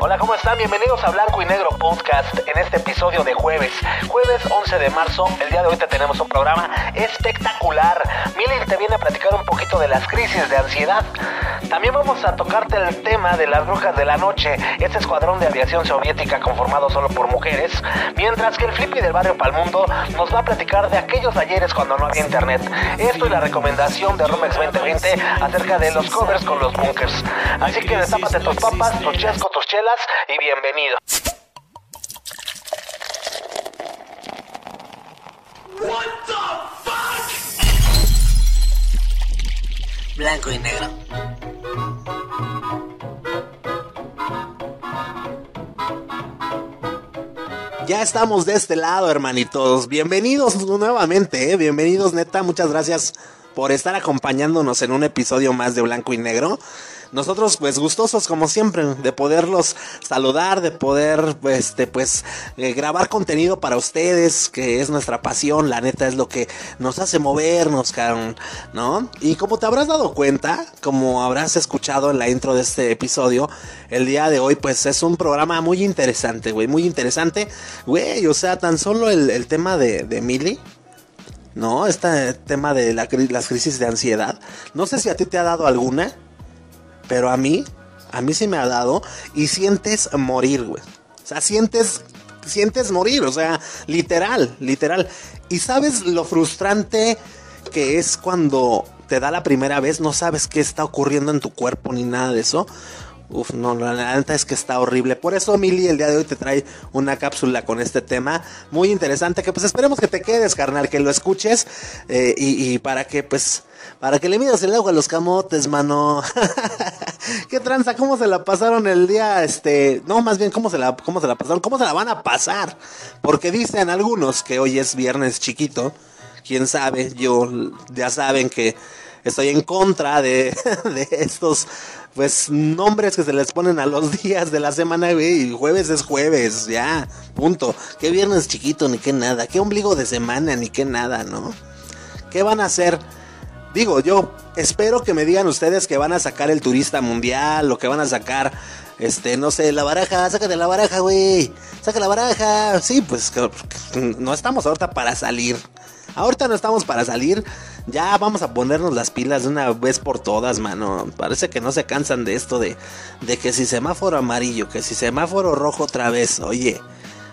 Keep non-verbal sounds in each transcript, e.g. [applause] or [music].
Hola, ¿cómo están? Bienvenidos a Blanco y Negro Podcast en este episodio de jueves. Jueves 11 de marzo, el día de hoy te tenemos un programa espectacular. Milen te viene a platicar un poquito de las crisis de ansiedad. También vamos a tocarte el tema de las brujas de la noche, este escuadrón de aviación soviética conformado solo por mujeres, mientras que el Flippy del barrio Palmundo nos va a platicar de aquellos ayeres cuando no había internet. Esto y la recomendación de Romex 2020 acerca de los covers con los bunkers. Así que destápate tus papas, tus chescos, tus chelas y bienvenido. Blanco y negro. Ya estamos de este lado, hermanitos. Bienvenidos nuevamente, ¿eh? bienvenidos neta. Muchas gracias por estar acompañándonos en un episodio más de Blanco y Negro nosotros pues gustosos como siempre de poderlos saludar, de poder este pues eh, grabar contenido para ustedes, que es nuestra pasión, la neta es lo que nos hace movernos, ¿no? Y como te habrás dado cuenta, como habrás escuchado en la intro de este episodio, el día de hoy pues es un programa muy interesante, güey, muy interesante, güey, o sea, tan solo el, tema de, de. ¿No? Este tema de la, las crisis de ansiedad. No sé si a ti te ha dado alguna. Pero a mí, a mí sí me ha dado y sientes morir, güey. O sea, sientes, sientes morir, o sea, literal, literal. Y sabes lo frustrante que es cuando te da la primera vez, no sabes qué está ocurriendo en tu cuerpo ni nada de eso. Uf, no, la neta es que está horrible. Por eso, Mili, el día de hoy te trae una cápsula con este tema muy interesante. Que pues esperemos que te quedes, carnal, que lo escuches. Eh, y, para que, pues, para que le midas el agua a los camotes, mano. [laughs] ¿Qué tranza? ¿Cómo se la pasaron el día? Este, no, más bien, ¿cómo se la, cómo se la pasaron? ¿Cómo se la van a pasar? Porque dicen algunos que hoy es viernes chiquito. Quién sabe, yo ya saben que estoy en contra [laughs] de, estos pues nombres que se les ponen a los días de la semana, güey. Jueves es jueves, ya, punto. Qué viernes chiquito, ni qué nada. Qué ombligo de semana, ni qué nada, ¿no? ¿Qué van a hacer? Digo, yo espero que me digan ustedes que van a sacar el turista mundial o que van a sacar, este, no sé, la baraja, sácate la baraja, güey. Saca la baraja. Sí, pues no estamos ahorita para salir. Ahorita no estamos para salir. Ya vamos a ponernos las pilas de una vez por todas, mano. Parece que no se cansan de esto de, de que si semáforo amarillo, que si semáforo rojo otra vez. Oye,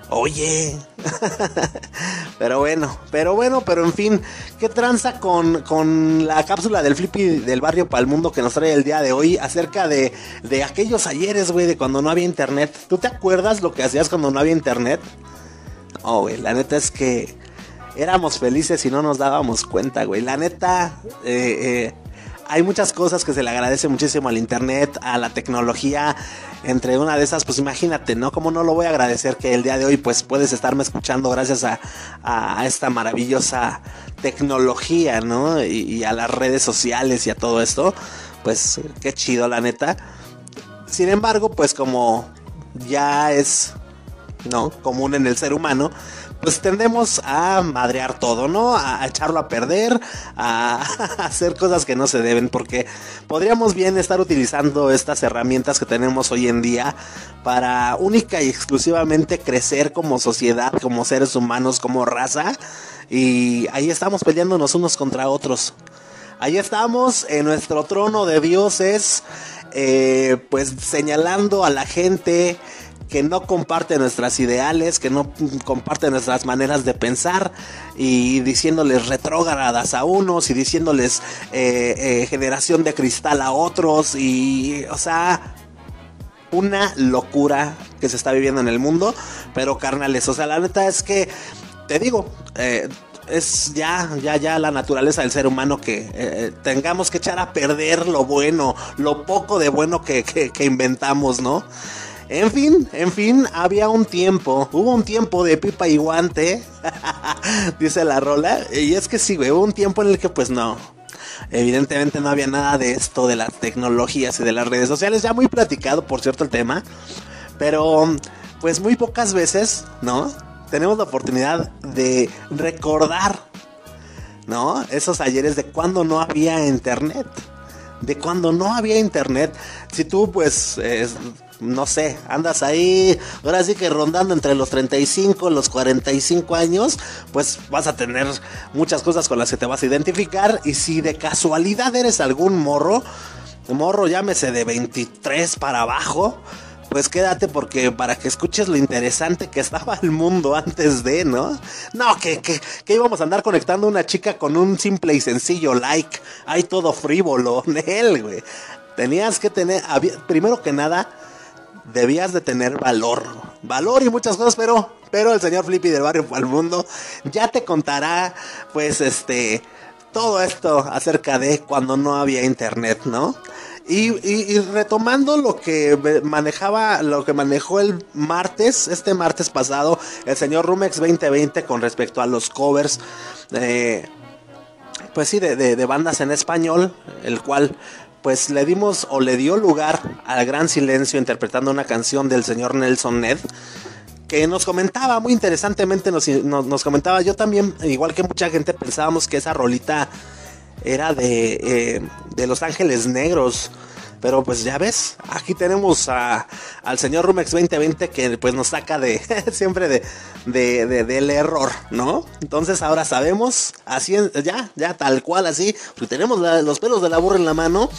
Oye. [laughs] pero bueno, pero bueno, pero en fin, ¿qué tranza con, con la cápsula del Flippy del barrio Palmundo que nos trae el día de hoy acerca de, de aquellos ayeres, güey, de cuando no había internet? ¿Tú te acuerdas lo que hacías cuando no había internet? Oh, güey, la neta es que éramos felices y no nos dábamos cuenta, güey. La neta, eh, eh, hay muchas cosas que se le agradece muchísimo al internet, a la tecnología. Entre una de esas, pues imagínate, ¿no? Como no lo voy a agradecer que el día de hoy, pues puedes estarme escuchando gracias a, a esta maravillosa tecnología, ¿no? Y, y, a las redes sociales y a todo esto. Pues qué chido, la neta. Sin embargo, pues como ya es, ¿no? Común en el ser humano, pues tendemos a madrear todo, ¿no? A, echarlo a perder, [laughs] a, hacer cosas que no se deben, porque podríamos bien estar utilizando estas herramientas que tenemos hoy en día para única y exclusivamente crecer como sociedad, como seres humanos, como raza, y ahí estamos peleándonos unos contra otros. Ahí estamos en nuestro trono de dioses, eh, pues señalando a la gente, que no comparte nuestras ideales, que no comparte nuestras maneras de pensar y diciéndoles retrógradas a unos y diciéndoles eh, eh, generación de cristal a otros y, o sea, una locura que se está viviendo en el mundo, pero carnales, o sea, la neta es que, te digo, eh, es ya, ya, ya la naturaleza del ser humano que tengamos que echar a perder lo bueno, lo poco de bueno que, que inventamos, ¿no? En fin, en fin, había un tiempo, hubo un tiempo de pipa y guante, [laughs] dice la rola, y es que sí, hubo un tiempo en el que pues no, evidentemente no había nada de esto de las tecnologías y de las redes sociales, ya muy platicado, por cierto, el tema, pero pues muy pocas veces, ¿no? Tenemos la oportunidad de recordar, ¿no? Esos ayeres de cuando no había internet de cuando no había internet. Si tú pues no sé, andas ahí, ahora sí que rondando entre los 35 y los 45 años, pues vas a tener muchas cosas con las que te vas a identificar. Y si de casualidad eres algún morro, morro llámese de 23 para abajo, pues quédate porque para que escuches lo interesante que estaba el mundo antes de, ¿no? No, que, que, que íbamos a andar conectando una chica con un simple y sencillo like. Hay todo frívolo [laughs] en él, güey. Tenías que tener, primero que nada, debías de tener valor. Valor y muchas cosas, pero, pero el señor Flippy del barrio el mundo ya te contará, pues, este, todo esto acerca de cuando no había internet, ¿no? Y, retomando lo que manejaba, lo que manejó el martes, este martes pasado, el señor Rumex 2020 con respecto a los covers, eh, pues sí, de, de, bandas en español, el cual pues le dimos o le dio lugar al gran silencio interpretando una canción del señor Nelson Ned que nos comentaba muy interesantemente, nos, nos, comentaba, yo también, igual que mucha gente, pensábamos que esa rolita era de, eh, de Los Ángeles Negros. Pero pues ya ves, aquí tenemos al señor Rumex 2020 que pues nos saca de [laughs] siempre de, de, del error, ¿no? Entonces ahora sabemos, así ya, ya tal cual así, pues tenemos los pelos de la burra en la mano,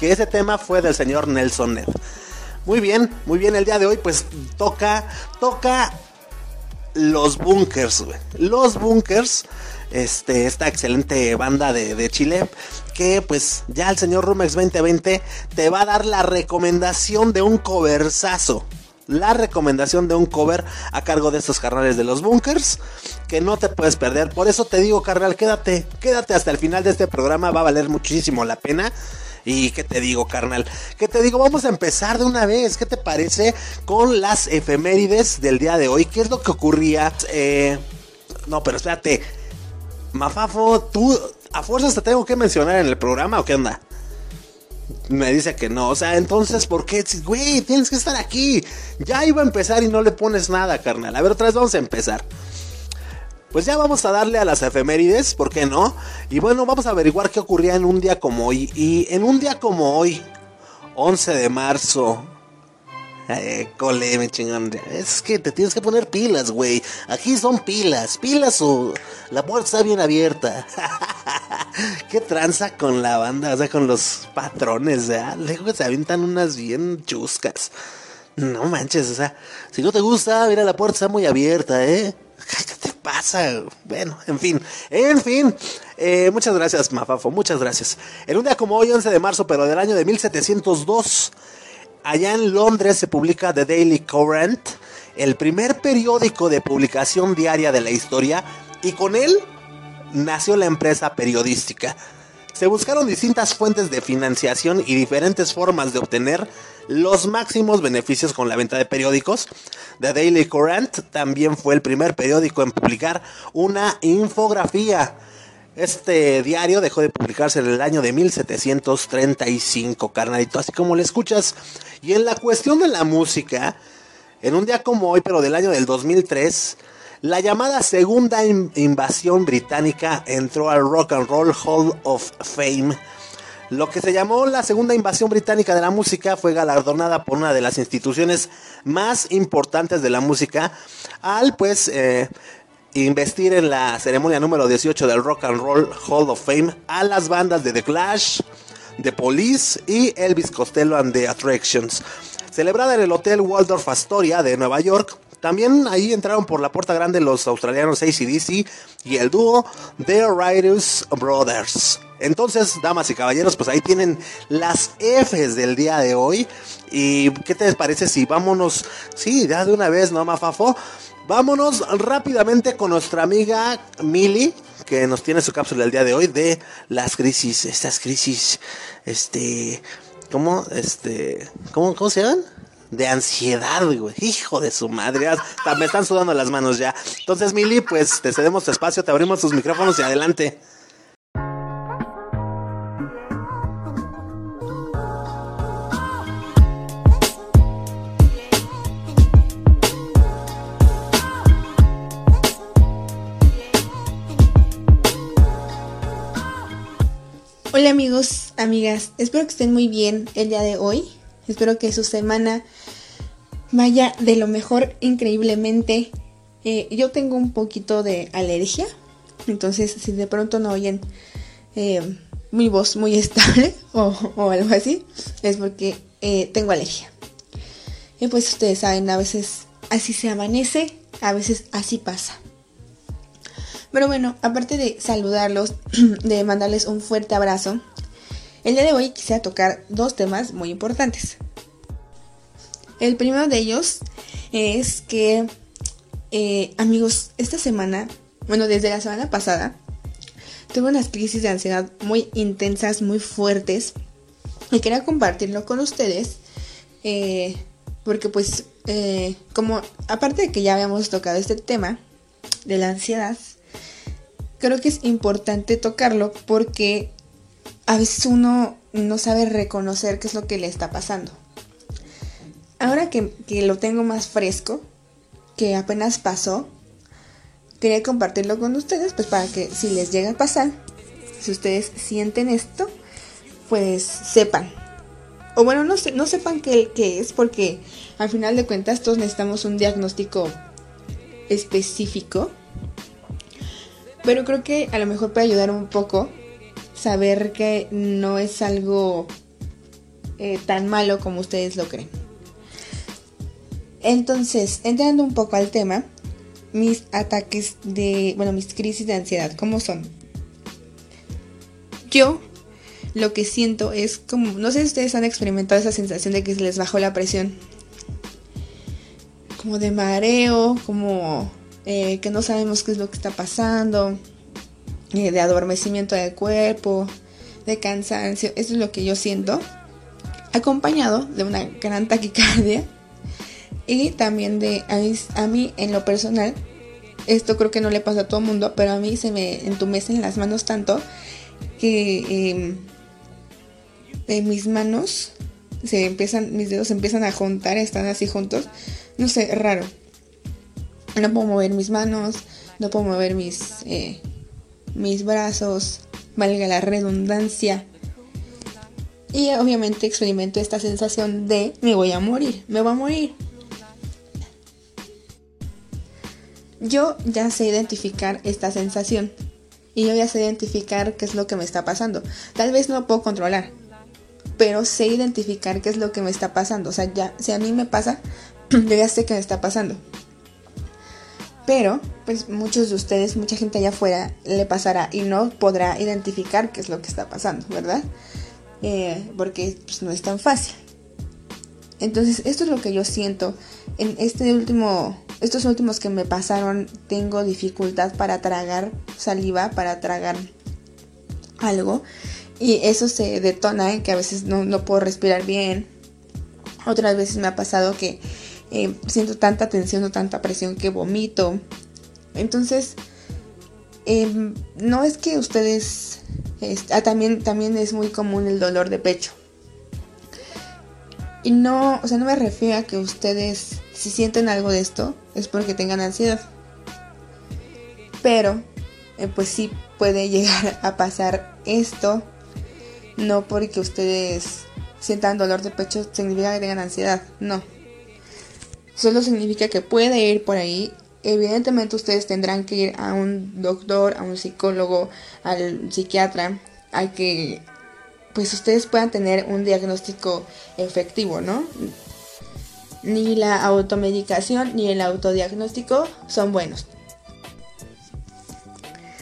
que ese tema fue del señor Nelson Ned. Muy bien, muy bien, el día de hoy pues toca, toca los bunkers, Los bunkers este, esta excelente banda de, Chile, que pues ya el señor Rumex 2020 te va a dar la recomendación de un coversazo. La recomendación de un cover a cargo de estos carnales de los bunkers que no te puedes perder. Por eso te digo, carnal, quédate, quédate hasta el final de este programa, va a valer muchísimo la pena. Y qué te digo, carnal, qué te digo, vamos a empezar de una vez. ¿Qué te parece con las efemérides del día de hoy? ¿Qué es lo que ocurría? Eh, no, pero espérate, Mafafo, tú a fuerzas te tengo que mencionar en el programa o qué onda? Me dice que no, o sea, entonces, ¿por qué? Güey, tienes que estar aquí. Ya iba a empezar y no le pones nada, carnal. A ver, otra vez vamos a empezar. Pues ya vamos a darle a las efemérides, ¿por qué no? Y bueno, vamos a averiguar qué ocurría en un día como hoy. Y en un día como hoy, 11 de marzo eh, cole. Es que te tienes que poner pilas, güey. Aquí son pilas. Pilas o la puerta está bien abierta. [laughs] ¿Qué tranza con la banda? O sea, con los patrones, ¿eh? Luego se avientan unas bien chuscas. No manches, o sea, si no te gusta, mira, la puerta está muy abierta, ¿eh? ¿Qué te pasa? Bueno, en fin, en fin. Eh, muchas gracias, Mafafo, muchas gracias. En un día como hoy, 11 de marzo, pero del año de 1702, allá en Londres se publica The Daily Current, el primer periódico de publicación diaria de la historia, y con él nació la empresa periodística. Se buscaron distintas fuentes de financiación y diferentes formas de obtener los máximos beneficios con la venta de periódicos. The Daily Current también fue el primer periódico en publicar una infografía este diario dejó de publicarse en el año de 1735, carnalito, así como le escuchas. Y en la cuestión de la música, en un día como hoy, pero del año del 2003, la llamada segunda invasión británica entró al Rock and Roll Hall of Fame. Lo que se llamó la segunda invasión británica de la música fue galardonada por una de las instituciones más importantes de la música al pues eh, investir en la ceremonia número 18 del Rock and Roll Hall of Fame a las bandas de The Clash, The Police y Elvis Costello and the Attractions. Celebrada en el Hotel Waldorf Astoria de Nueva York, también ahí entraron por la puerta grande los australianos ACDC y el dúo The Riders Brothers. Entonces, damas y caballeros, pues ahí tienen las Fs del día de hoy. ¿Y qué te parece si vámonos? Sí, ya de una vez, ¿no, Mafafo? Vámonos rápidamente con nuestra amiga Mili, que nos tiene su cápsula el día de hoy de las crisis, estas crisis, este, ¿cómo, este, cómo, cómo se llaman? De ansiedad, güey. Hijo de su madre. Me están sudando las manos ya. Entonces, Mili, pues te cedemos tu espacio, te abrimos tus micrófonos y adelante. Hola amigos, amigas, espero que estén muy bien el día de hoy. Espero que su semana Vaya, de lo mejor, increíblemente. Eh, yo tengo un poquito de alergia. Entonces, si de pronto no oyen eh, mi voz muy [laughs] estable o, algo así, es porque eh, tengo alergia. Y pues ustedes saben, a veces así se amanece, a veces así pasa. Pero bueno, aparte de saludarlos, [clears throat] de mandarles un fuerte abrazo, el día de hoy quisiera tocar dos temas muy importantes. El primero de ellos es que, eh, amigos, esta semana, bueno, desde la semana pasada, tuve unas crisis de ansiedad muy intensas, muy fuertes, y quería compartirlo con ustedes, eh, porque pues, eh, como, aparte de que ya habíamos tocado este tema de la ansiedad, creo que es importante tocarlo porque a veces uno no sabe reconocer qué es lo que le está pasando. Ahora que, lo tengo más fresco, que apenas pasó, quería compartirlo con ustedes, pues para que si les llega a pasar, si ustedes sienten esto, pues sepan. O bueno, no, no sepan qué, qué es, porque al final de cuentas todos necesitamos un diagnóstico específico. Pero creo que a lo mejor puede ayudar un poco saber que no es algo eh, tan malo como ustedes lo creen. Entonces, entrando un poco al tema, mis ataques de, bueno, mis crisis de ansiedad, ¿cómo son? Yo lo que siento es como, no sé si ustedes han experimentado esa sensación de que se les bajó la presión. Como de mareo, como eh, que no sabemos qué es lo que está pasando, de adormecimiento del cuerpo, de cansancio, eso es lo que yo siento, acompañado de una gran taquicardia y también de a mí, en lo personal, esto creo que no le pasa a todo el mundo, pero a mí se me entumecen las manos tanto que em, mis manos se empiezan, mis dedos se empiezan a juntar, están así juntos. No sé, raro. No puedo mover mis manos, no puedo mover mis, eh, mis brazos, valga la redundancia. Y obviamente experimento esta sensación de me voy a morir, me voy a morir. Yo ya sé identificar esta sensación y yo ya sé identificar qué es lo que me está pasando. Tal vez no lo puedo controlar, pero sé identificar qué es lo que me está pasando. O sea, ya, si a mí me pasa, [clears throat] yo ya sé qué me está pasando. Pero, pues muchos de ustedes, mucha gente allá afuera le pasará y no podrá identificar qué es lo que está pasando, ¿verdad? Eh, porque pues, no es tan fácil. Entonces, esto es lo que yo siento. En este último estos últimos que me pasaron tengo dificultad para tragar saliva, para tragar algo. Y eso se detona en que a veces no, puedo respirar bien. Otras veces me ha pasado que eh, siento tanta tensión o tanta presión que vomito. Entonces, em, no es que ustedes... Ah, también, también es muy común el dolor de pecho. Y no, o sea, no me refiero a que ustedes, si sienten algo de esto, es porque tengan ansiedad. Pero, eh, pues sí puede [laughs] llegar a pasar esto. No porque ustedes sientan dolor de pecho significa que tengan ansiedad. No. Solo significa que puede ir por ahí. Evidentemente ustedes tendrán que ir a un doctor, a un psicólogo, al psiquiatra, a que pues ustedes puedan tener un diagnóstico efectivo, ¿no? Ni la automedicación ni el autodiagnóstico son buenos.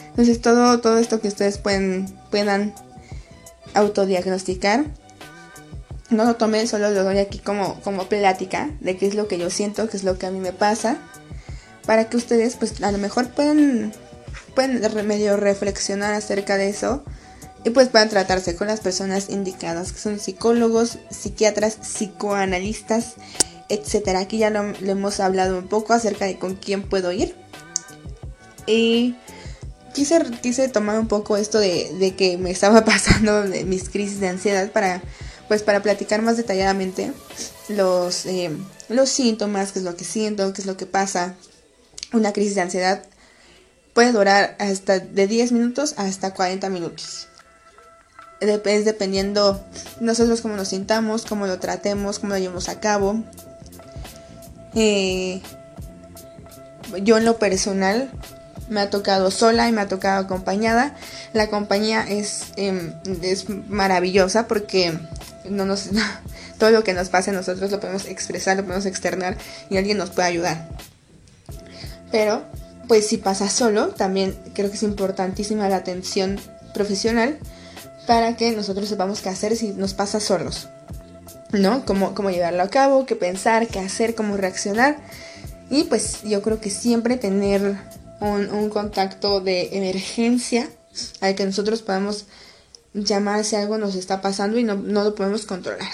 Entonces todo, todo esto que ustedes pueden, puedan autodiagnosticar, no lo tomen, solo lo doy aquí como, como plática de qué es lo que yo siento, qué es lo que a mí me pasa, para que ustedes pues a lo mejor puedan, pueden medio reflexionar acerca de eso y pues puedan tratarse con las personas indicadas, que son psicólogos, psiquiatras, psicoanalistas, etcétera. Aquí ya lo, hemos hablado un poco acerca de con quién puedo ir. Y quise, quise tomar un poco esto de, que me estaba [laughs] pasando de mis crisis de ansiedad para pues para platicar más detalladamente los, eh, los síntomas, qué es lo que siento, qué es lo que pasa. Una crisis de ansiedad puede durar hasta de 10 minutos hasta 40 minutos es dependiendo nosotros cómo nos sintamos, cómo lo tratemos, cómo lo llevemos a cabo. Eh, yo en lo personal me ha tocado sola y me ha tocado acompañada. La compañía es, em, es maravillosa porque no nos, [laughs] todo lo que nos pase a nosotros lo podemos expresar, lo podemos externar y alguien nos puede ayudar. Pero, pues si pasa solo, también creo que es importantísima la atención profesional para que nosotros sepamos qué hacer si nos pasa solos. ¿No? Cómo, cómo llevarlo a cabo, qué pensar, qué hacer, cómo reaccionar. Y pues yo creo que siempre tener un, contacto de emergencia al que nosotros podamos llamar si algo nos está pasando y no, lo podemos controlar.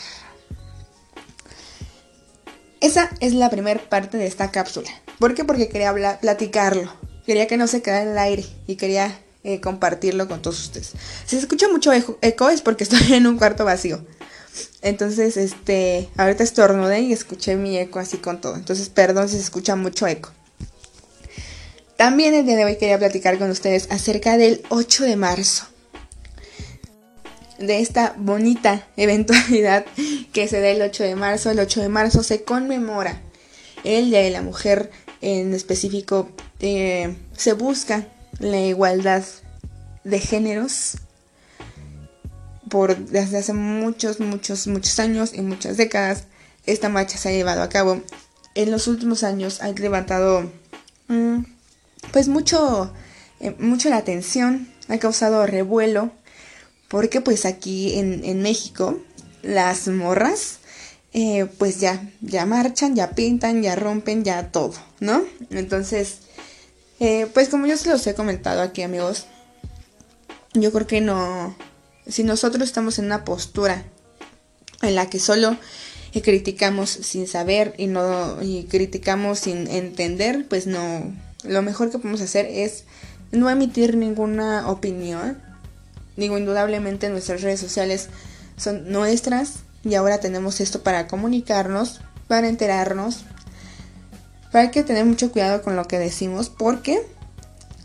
Esa es la primera parte de esta cápsula. ¿Por qué? Porque quería hablar, platicarlo. Quería que no se quedara en el aire y quería eh, compartirlo con todos ustedes. Si se escucha mucho eco, es porque [laughs] estoy en un cuarto vacío. Entonces, este, ahorita estornudé y escuché mi eco así con todo. Entonces, perdón si se escucha mucho eco. También el día de hoy quería platicar con ustedes acerca del 8 de marzo. De esta bonita eventualidad que se da el 8 de marzo. El 8 de marzo se conmemora el Día de la Mujer. En específico, eh, se busca la igualdad de géneros por desde hace muchos, muchos, muchos años y muchas décadas. Esta marcha se ha llevado a cabo. En los últimos años ha levantado pues mucho, eh, mucho la atención, ha causado revuelo, porque pues aquí en, México las morras eh, pues ya, ya marchan, ya pintan, ya rompen, ya todo, ¿no? Entonces, eh, pues como yo se los he comentado aquí amigos, yo creo que no, si nosotros estamos en una postura en la que solo criticamos sin saber y no y criticamos sin entender, pues no lo mejor que podemos hacer es no emitir ninguna opinión. Digo, indudablemente nuestras redes sociales son nuestras y ahora tenemos esto para comunicarnos, para enterarnos, para que tener mucho cuidado con lo que decimos porque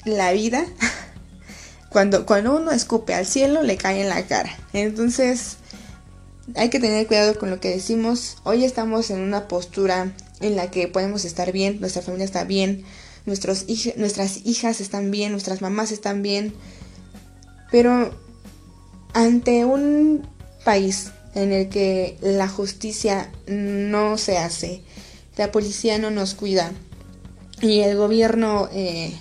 la vida, [laughs] cuando, cuando uno escupe al cielo, le cae en la cara. Entonces, hay que tener cuidado con lo que decimos. Hoy estamos en una postura en la que podemos estar bien, nuestra familia está bien, nuestros nuestras hijas están bien, nuestras mamás están bien, pero ante un país en el que la justicia no se hace, la policía no nos cuida y el gobierno, eh,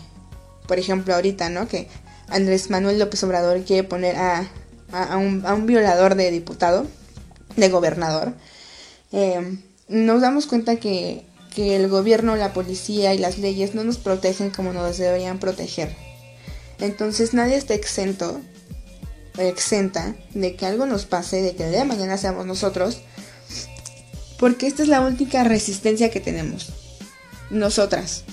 por ejemplo, ahorita, ¿no? Que Andrés Manuel López Obrador quiere poner a, a, un, violador de diputado, de gobernador, eh, nos damos cuenta que que el gobierno, la policía y las leyes no nos protegen como nos deberían proteger. Entonces nadie está exento, exenta de que algo nos pase, de que el día de mañana seamos nosotros, porque esta es la única resistencia que tenemos, nosotras.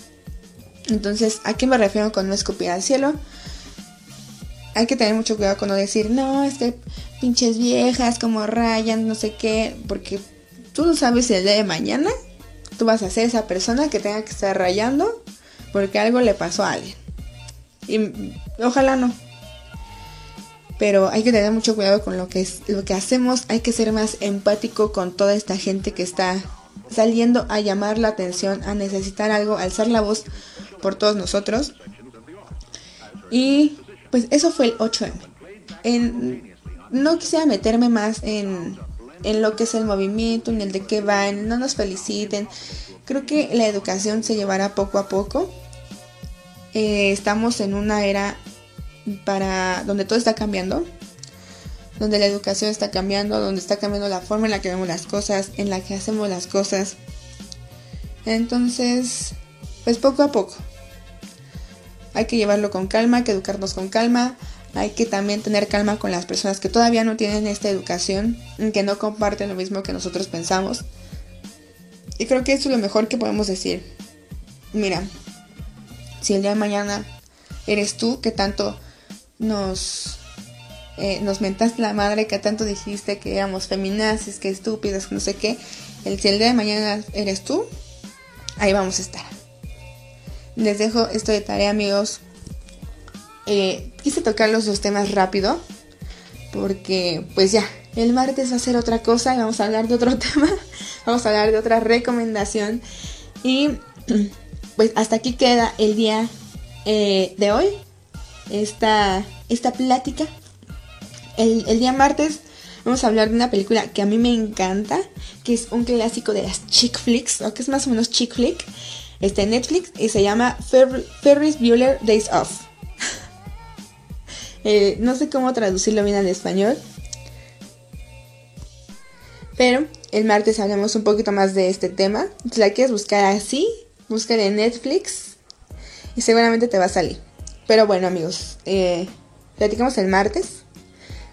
Entonces, ¿a qué me refiero con no escupir al cielo? Hay que tener mucho cuidado con no decir, no, este pinches viejas como rayan, no sé qué, porque tú no sabes el día de mañana tú vas a ser esa persona que tenga que estar rayando porque algo le pasó a alguien. Y ojalá no. Pero hay que tener mucho cuidado con lo que, es, lo que hacemos. Hay que ser más empático con toda esta gente que está saliendo a llamar la atención, a necesitar algo, a alzar la voz por todos nosotros. Y pues eso fue el 8M. En, no quisiera meterme más en en lo que es el movimiento, en el de qué van, no nos feliciten. Creo que la educación se llevará poco a poco. Eh, estamos en una era para donde todo está cambiando, donde la educación está cambiando, donde está cambiando la forma en la que vemos las cosas, en la que hacemos las cosas. Entonces, pues poco a poco. Hay que llevarlo con calma, hay que educarnos con calma, hay que también tener calma con las personas que todavía no tienen esta educación, que no comparten lo mismo que nosotros pensamos. Y creo que eso es lo mejor que podemos decir. Mira, si el día de mañana eres tú que tanto nos, eh, nos mentaste la madre, que tanto dijiste que éramos feminazis, que estúpidas, no sé qué, el, si el día de mañana eres tú, ahí vamos a estar. Les dejo esto de tarea, amigos. Eh, quise tocar los dos temas rápido porque pues ya, el martes va a ser otra cosa y vamos a hablar de otro [laughs] tema, vamos a hablar de otra recomendación Y [clears throat] pues hasta aquí queda el día eh, de hoy. Esta, esta plática. El, día martes vamos a hablar de una película que a mí me encanta, que es un clásico de las chick flicks, o que es más o menos chick flick. Está en Netflix y se llama Fer- Ferris Bueller Days Off. Eh, no sé cómo traducirlo bien al español. Pero el martes hablamos un poquito más de este tema. Si la quieres buscar así, búscala en Netflix y seguramente te va a salir. Pero bueno amigos, eh, platicamos el martes.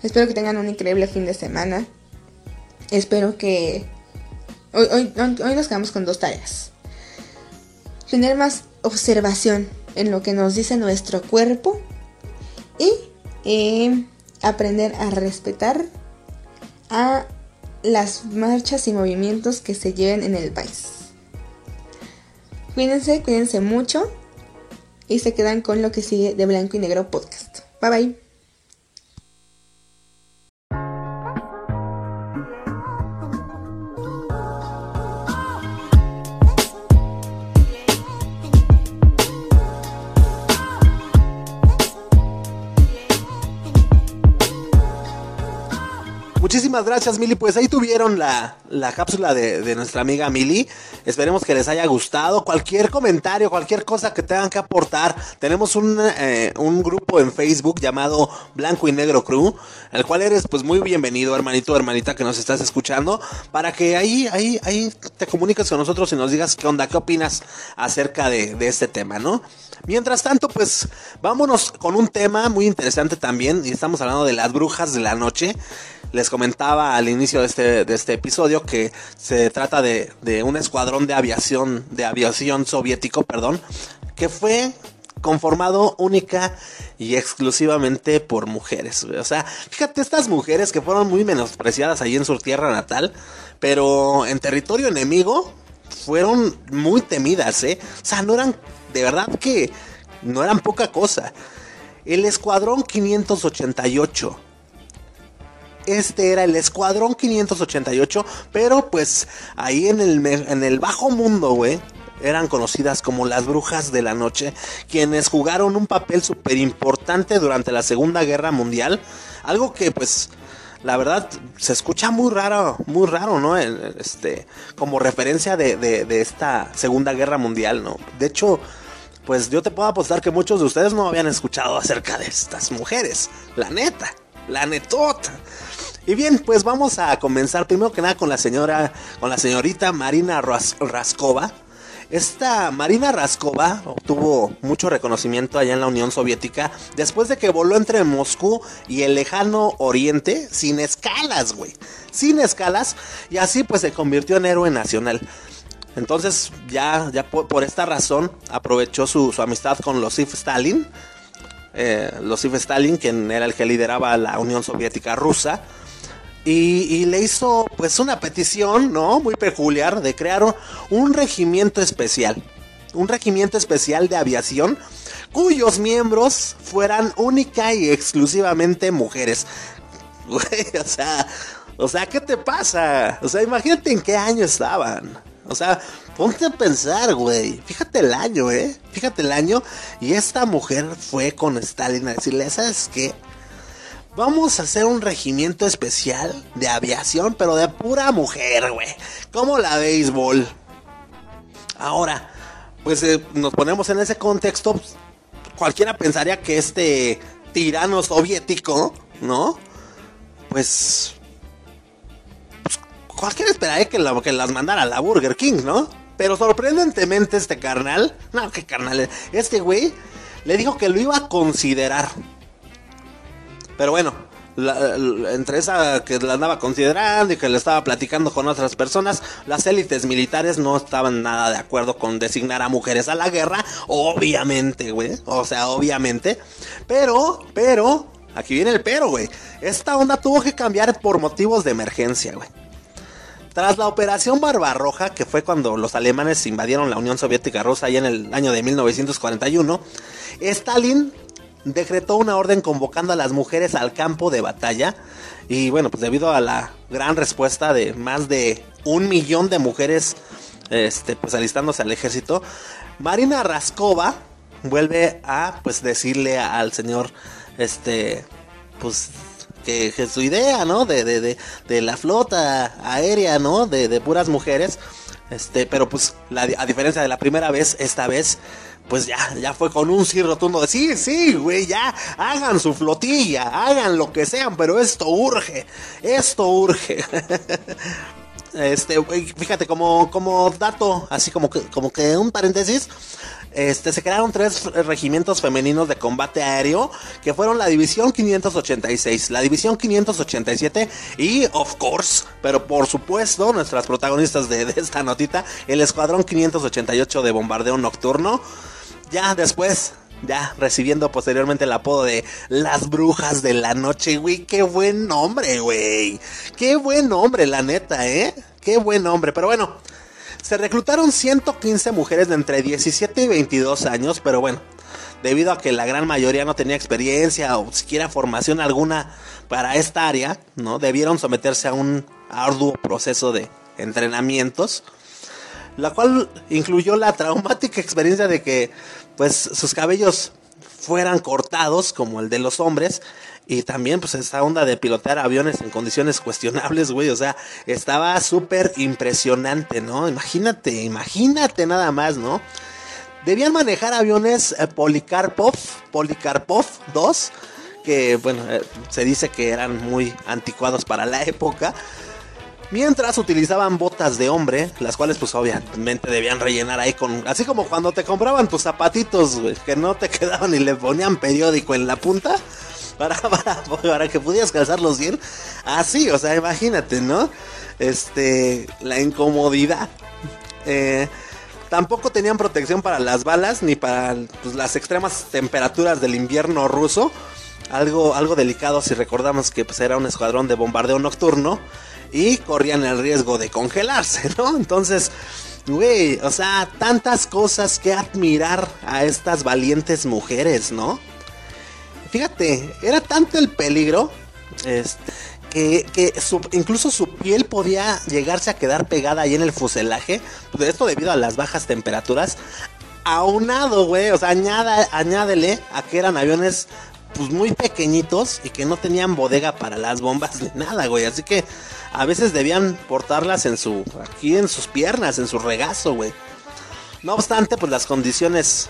Espero que tengan un increíble fin de semana. Espero que... Hoy, hoy, hoy nos quedamos con dos tareas. Tener más observación en lo que nos dice nuestro cuerpo y aprender a respetar a las marchas y movimientos que se lleven en el país. Cuídense, cuídense mucho y se quedan con lo que sigue de Blanco y Negro Podcast. Bye bye. Gracias, Mili. Pues ahí tuvieron la, la cápsula de, de nuestra amiga Mili. Esperemos que les haya gustado. Cualquier comentario, cualquier cosa que tengan que aportar. Tenemos un, eh, un grupo en Facebook llamado Blanco y Negro Crew, al cual eres pues muy bienvenido, hermanito, hermanita, que nos estás escuchando, para que ahí, ahí, ahí te comuniques con nosotros y nos digas qué onda, qué opinas acerca de, de este tema, ¿no? Mientras tanto, pues vámonos con un tema muy interesante también, y estamos hablando de las brujas de la noche. Les comentaba al inicio de este, de este episodio que se trata de, de un escuadrón de aviación, de aviación soviético, perdón, que fue conformado única y exclusivamente por mujeres. O sea, fíjate, estas mujeres que fueron muy menospreciadas allí en su tierra natal, pero en territorio enemigo fueron muy temidas, ¿eh? O sea, no eran, de verdad que no eran poca cosa. El escuadrón 588 este era el Escuadrón 588, pero pues ahí en el, en el bajo mundo, güey, eran conocidas como las brujas de la noche, quienes jugaron un papel súper importante durante la Segunda Guerra Mundial, algo que pues la verdad se escucha muy raro, muy raro, ¿no? Este, como referencia de, de, de esta Segunda Guerra Mundial, ¿no? De hecho, pues yo te puedo apostar que muchos de ustedes no habían escuchado acerca de estas mujeres, la neta, la netota. Y bien, pues vamos a comenzar primero que nada con la señora, con la señorita Marina Ras Raskova. Esta Marina Raskova obtuvo mucho reconocimiento allá en la Unión Soviética después de que voló entre Moscú y el lejano Oriente sin escalas, güey. Sin escalas y así pues se convirtió en héroe nacional. Entonces ya, ya por, esta razón aprovechó su, su amistad con Losif Stalin. Eh, Losif Stalin, quien era el que lideraba la Unión Soviética rusa. Y, le hizo pues una petición, ¿no? Muy peculiar de crear un, regimiento especial. Un regimiento especial de aviación cuyos miembros fueran única y exclusivamente mujeres. [laughs] O sea, o sea, ¿qué te pasa? O sea, imagínate en qué año estaban. O sea, ponte a pensar, güey. Fíjate el año, ¿eh? Fíjate el año. Y esta mujer fue con Stalin a decirle, ¿sabes qué? Vamos a hacer un regimiento especial de aviación, pero de pura mujer, güey. Como la béisbol. Ahora, pues eh, nos ponemos en ese contexto. Pues, cualquiera pensaría que este tirano soviético, ¿no? Pues, pues cualquiera esperaría que, la, que, las mandara a la Burger King, ¿no? Pero sorprendentemente este carnal, no, qué carnal, este güey le dijo que lo iba a considerar. Pero bueno, entre esa que la andaba considerando y que le estaba platicando con otras personas, las élites militares no estaban nada de acuerdo con designar a mujeres a la guerra, obviamente, güey. O sea, obviamente. Pero, pero, aquí viene el pero, güey. Esta onda tuvo que cambiar por motivos de emergencia, güey. Tras la operación Barbarroja, que fue cuando los alemanes invadieron la Unión Soviética rusa allá en el año de 1941, Stalin decretó una orden convocando a las mujeres al campo de batalla. Y bueno, pues debido a la gran respuesta de más de un millón de mujeres este, pues alistándose al ejército, Marina Raskova vuelve a, pues, decirle al señor, este, pues, que, su idea, ¿no? De, de, de, la flota aérea, ¿no? De, de puras mujeres, este, pero pues, a diferencia de la primera vez, esta vez pues ya, ya fue con un sí rotundo de sí, sí, güey, ya, hagan su flotilla, hagan lo que sean, pero esto urge, esto urge. [laughs] este, fíjate, como, como dato, así como que, como que un paréntesis, este, se crearon tres regimientos femeninos de combate aéreo que fueron la División 586, la División 587 y, of course, pero por supuesto, nuestras protagonistas de, de esta notita, el Escuadrón 588 de bombardeo nocturno ya después, ya recibiendo posteriormente el apodo de las brujas de la noche, güey. Qué buen nombre, güey. Qué buen nombre, la neta, ¿eh? Qué buen nombre. Pero bueno, se reclutaron 115 mujeres de entre 17 y 22 años, pero bueno, debido a que la gran mayoría no tenía experiencia o siquiera formación alguna para esta área, ¿no? Debieron someterse a un arduo proceso de entrenamientos la cual incluyó la traumática experiencia de que pues sus cabellos fueran cortados como el de los hombres y también pues esa onda de pilotear aviones en condiciones cuestionables, güey, o sea, estaba súper impresionante, ¿no? Imagínate, imagínate nada más, ¿no? Debían manejar aviones eh, Polikarpov, Polikarpov 2, que bueno, eh, se dice que eran muy anticuados para la época. Mientras utilizaban botas de hombre, las cuales pues obviamente debían rellenar ahí con... Así como cuando te compraban tus zapatitos, que no te [laughs] quedaban y le ponían periódico en la punta. [laughs] Para, para, que pudieras calzarlos bien. Así, o sea, imagínate, ¿no? Este, la incomodidad. Eh, tampoco tenían protección para las balas ni para pues, las extremas temperaturas del invierno ruso. Algo, algo delicado si recordamos que pues, era un escuadrón de bombardeo nocturno y corrían el riesgo de congelarse, ¿no? Entonces, güey, o sea, tantas cosas que admirar a estas valientes mujeres, ¿no? Fíjate, era tanto el peligro este, que, incluso su piel podía llegarse a quedar pegada ahí en el fuselaje, esto debido a las bajas temperaturas. Aunado, güey, o sea, añádele a que eran aviones pues muy pequeñitos y que no tenían bodega para las bombas [laughs] ni nada, güey. Así que a veces debían portarlas en su, aquí en sus piernas, en su regazo, güey. No obstante, pues las condiciones,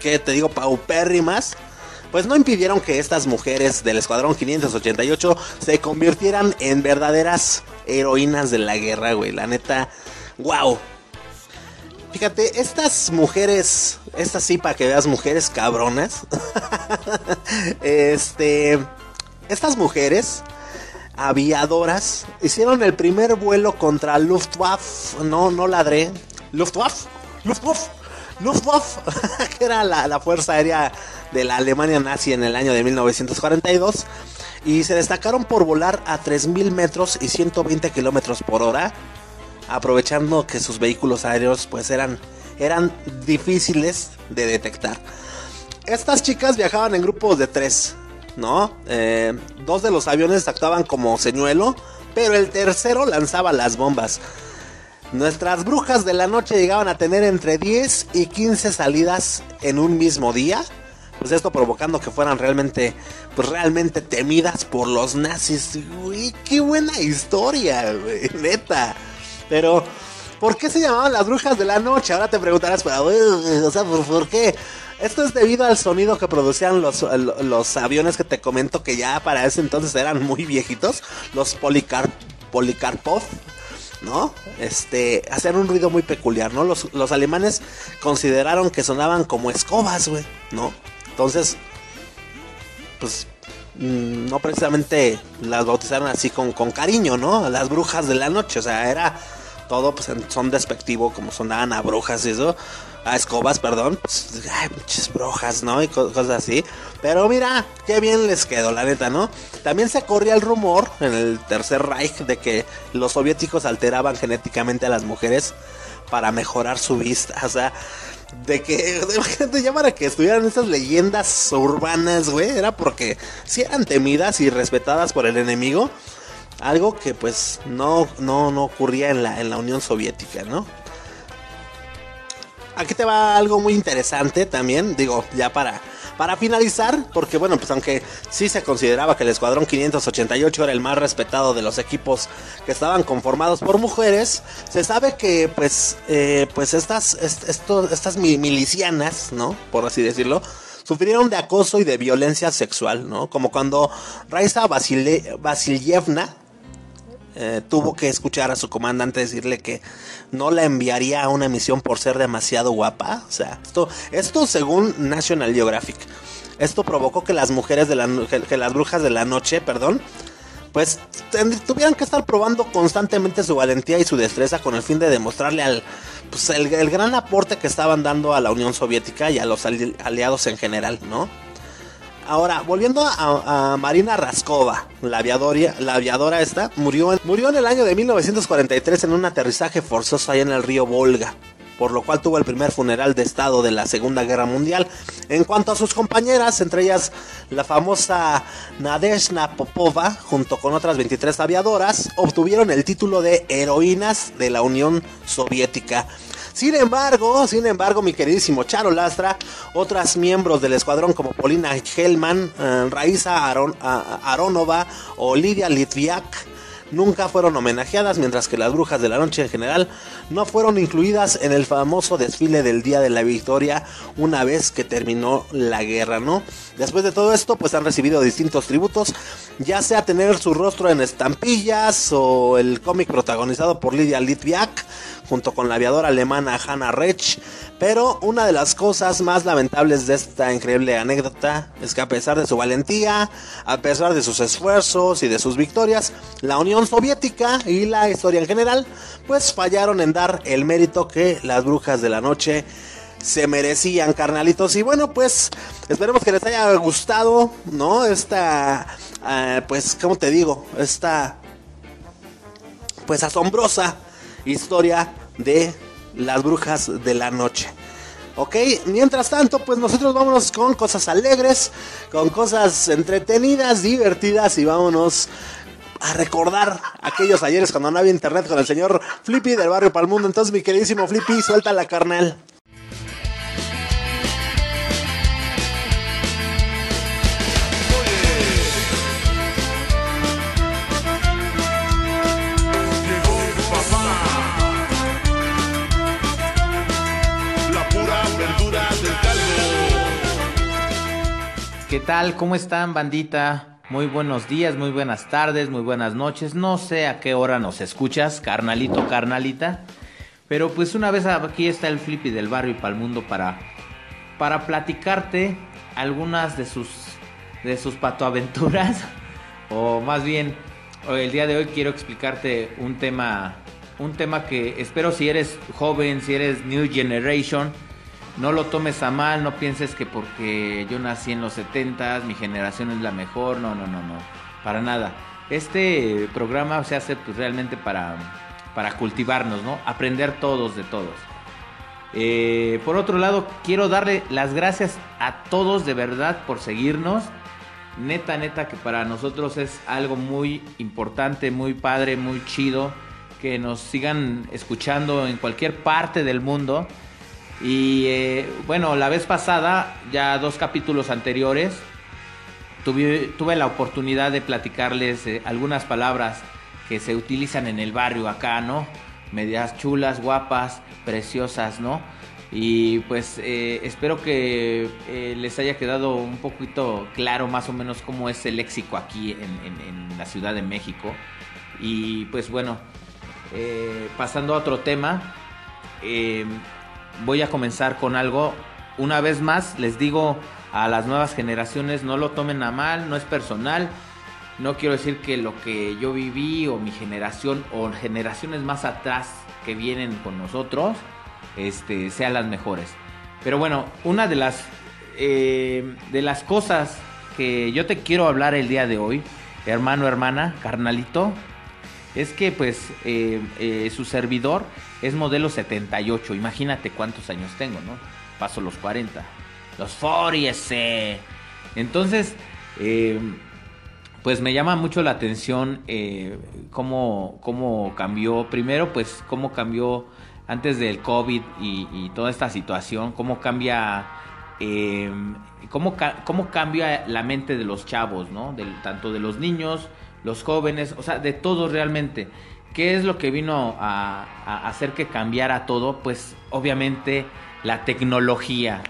que te digo, paupérrimas, pues no impidieron que estas mujeres del Escuadrón 588 se convirtieran en verdaderas heroínas de la guerra, güey. La neta, wow. Fíjate, estas mujeres, estas sí para que veas mujeres cabronas. [laughs] este, estas mujeres aviadoras hicieron el primer vuelo contra Luftwaffe. No, no ladré. Luftwaffe, Luftwaffe, Luftwaffe, [laughs] que era la, fuerza aérea de la Alemania nazi en el año de 1942. Y se destacaron por volar a 3.000 metros y 120 kilómetros por hora. Aprovechando que sus vehículos aéreos pues eran, eran difíciles de detectar. Estas chicas viajaban en grupos de tres. ¿No? Eh, dos de los aviones actuaban como señuelo, pero el tercero lanzaba las bombas. Nuestras brujas de la noche llegaban a tener entre 10 y 15 salidas en un mismo día. Pues esto provocando que fueran realmente, pues realmente temidas por los nazis. Uy, qué buena historia, neta. Pero, ¿por qué se llamaban las brujas de la noche? Ahora te preguntarás, o sea, ¿por qué? Esto es debido al sonido que producían los, aviones que te comento que ya para ese entonces eran muy viejitos. Los Polikarpov, ¿no? Este, hacían un ruido muy peculiar, ¿no? Los, los alemanes consideraron que sonaban como escobas, güey, ¿no? Entonces, pues, mm, no precisamente las bautizaron así con, con cariño, ¿no? Las brujas de la noche, o sea, era todo, pues, son despectivo, como sonaban a brujas y eso a escobas, perdón. Pues, ay, muchas brojas, ¿no? Y cosas así. Pero mira, qué bien les quedó, la neta, ¿no? También se corría el rumor en el Tercer Reich de que los soviéticos alteraban genéticamente a las mujeres para mejorar su vista. O sea, de que, [laughs] imagínate, ya para que estuvieran estas leyendas urbanas, güey, era porque si eran temidas y respetadas por el enemigo. Algo que pues no, no, no ocurría en la, en la Unión Soviética, ¿no? aquí te va algo muy interesante también, digo, ya para, para finalizar, porque bueno, pues aunque sí se consideraba que el Escuadrón 588 era el más respetado de los equipos que estaban conformados por mujeres, se sabe que pues, eh, pues estas, estas milicianas, ¿no? Por así decirlo, sufrieron de acoso y de violencia sexual, ¿no? Como cuando Raisa Vasilyevna eh, tuvo que escuchar a su comandante decirle que no la enviaría a una misión por ser demasiado guapa. O sea, esto, esto según National Geographic. Esto provocó que las mujeres de la que, las brujas de la noche, perdón, pues tuvieran que estar probando constantemente su valentía y su destreza con el fin de demostrarle al pues, el, el gran aporte que estaban dando a la Unión Soviética y a los aliados en general, ¿no? Ahora, volviendo a, Marina Raskova, la aviadora, la aviadora esta, murió, murió en el año de 1943 en un aterrizaje forzoso ahí en el río Volga, por lo cual tuvo el primer funeral de Estado de la Segunda Guerra Mundial. En cuanto a sus compañeras, entre ellas la famosa Nadezhda Popova, junto con otras 23 aviadoras, obtuvieron el título de heroínas de la Unión Soviética. Sin embargo, sin embargo, mi queridísimo Charo Lastra, otras miembros del escuadrón como Polina Hellman, eh, Raisa Aronova o Lidia Litviak nunca fueron homenajeadas, mientras que las brujas de la noche en general no fueron incluidas en el famoso desfile del Día de la Victoria una vez que terminó la guerra, ¿no? Después de todo esto, pues han recibido distintos tributos, ya sea tener su rostro en estampillas o el cómic protagonizado por Lidia Litviak junto con la aviadora alemana Hannah Rech. Pero una de las cosas más lamentables de esta increíble anécdota es que a pesar de su valentía, a pesar de sus esfuerzos y de sus victorias, la Unión Soviética y la historia en general, pues fallaron en dar el mérito que las brujas de la noche se merecían, carnalitos. Y bueno, pues esperemos que les haya gustado, ¿no? Esta, eh, pues, ¿cómo te digo? Esta, pues, asombrosa historia de las brujas de la noche. Ok, mientras tanto, pues nosotros vámonos con cosas alegres, con cosas entretenidas, divertidas y vámonos a recordar aquellos ayeres cuando no había internet con el señor Flippy del barrio Palmundo. Entonces, mi queridísimo Flippy, suelta la carnal. ¿Qué tal? ¿Cómo están, bandita? Muy buenos días, muy buenas tardes, muy buenas noches. No sé a qué hora nos escuchas, carnalito, carnalita. Pero pues una vez aquí está el Flippy del barrio y para mundo para, para platicarte algunas de sus, de sus patoaventuras. [laughs] o más bien, el día de hoy quiero explicarte un tema, un tema que espero si eres joven, si eres New Generation no lo tomes a mal, no pienses que porque yo nací en los 70 mi generación es la mejor, no, no, no, no, para nada. Este programa se hace pues, realmente para, para cultivarnos, ¿no? Aprender todos de todos. Eh, por otro lado, quiero darle las gracias a todos de verdad por seguirnos. Neta, neta, que para nosotros es algo muy importante, muy padre, muy chido. Que nos sigan escuchando en cualquier parte del mundo. Y eh, bueno, la vez pasada, ya dos capítulos anteriores, tuve, tuve la oportunidad de platicarles eh, algunas palabras que se utilizan en el barrio acá, ¿no? Medias chulas, guapas, preciosas, ¿no? Y pues eh, espero que les haya quedado un poquito claro más o menos cómo es el léxico aquí en, la Ciudad de México. Y pues bueno, pasando a otro tema, voy a comenzar con algo. Una vez más, les digo a las nuevas generaciones, no lo tomen a mal, no es personal. No quiero decir que lo que yo viví o mi generación o generaciones más atrás que vienen con nosotros este, sean las mejores. Pero bueno, una de las, eh, de las cosas que yo te quiero hablar el día de hoy, hermano, hermana, carnalito, es que pues eh, eh, su servidor es modelo 78. Imagínate cuántos años tengo, ¿no? Paso los 40. Los 40 Entonces, eh, pues me llama mucho la atención cómo, cómo cambió, primero pues cómo cambió antes del COVID y, toda esta situación, cómo cambia, em, cómo, cómo, cambia la mente de los chavos, ¿no? tanto de los niños, los jóvenes, o sea, de todos realmente. ¿Qué es lo que vino a, hacer que cambiara todo? Pues obviamente la tecnología.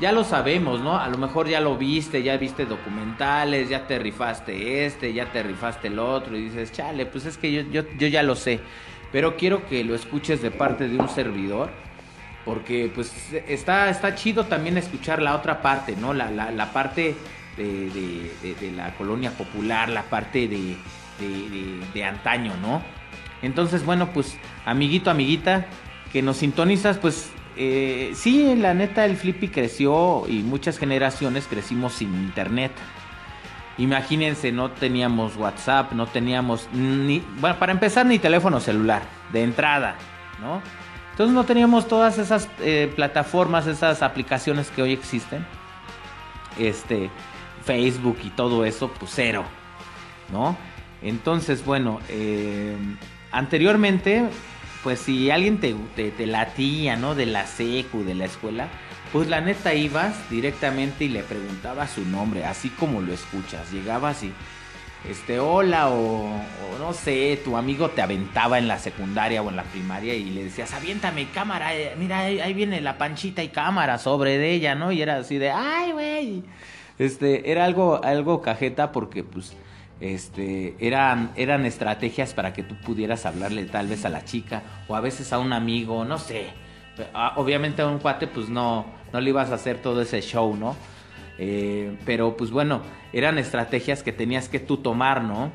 Ya lo sabemos, ¿no? A lo mejor ya lo viste, ya viste documentales, ya te rifaste este, ya te rifaste el otro y dices, chale, pues es que yo, yo, yo ya lo sé. Pero quiero que lo escuches de parte de un servidor, porque pues está, está chido también escuchar la otra parte, ¿no? La, la, la parte de, de, de, la colonia popular, la parte de, de antaño, ¿no? Entonces, bueno, pues amiguito, amiguita, que nos sintonizas, pues eh, sí, la neta el Flippy creció y muchas generaciones crecimos sin internet. Imagínense, no teníamos WhatsApp, no teníamos ni, bueno, para empezar ni teléfono celular, de entrada, ¿no? Entonces no teníamos todas esas eh, plataformas, esas aplicaciones que hoy existen. Este, Facebook y todo eso, pues cero, ¿no? Entonces, bueno, eh, anteriormente pues si alguien te, te, latía, ¿no? De la secu, de la escuela, pues la neta ibas directamente y le preguntabas su nombre, así como lo escuchas. Llegabas y, este, hola, o, no sé, tu amigo te aventaba en la secundaria o en la primaria y le decías, aviéntame cámara, eh, mira, ahí, viene la panchita y cámara sobre de ella, ¿no? Y era así de, ay, güey. Este, era algo, algo cajeta porque, pues, este, eran, eran estrategias para que tú pudieras hablarle tal vez a la chica o a veces a un amigo, no sé. Ah, obviamente a un cuate pues no, no le ibas a hacer todo ese show, ¿no? Eh, pero pues bueno, eran estrategias que tenías que tú tomar, ¿no?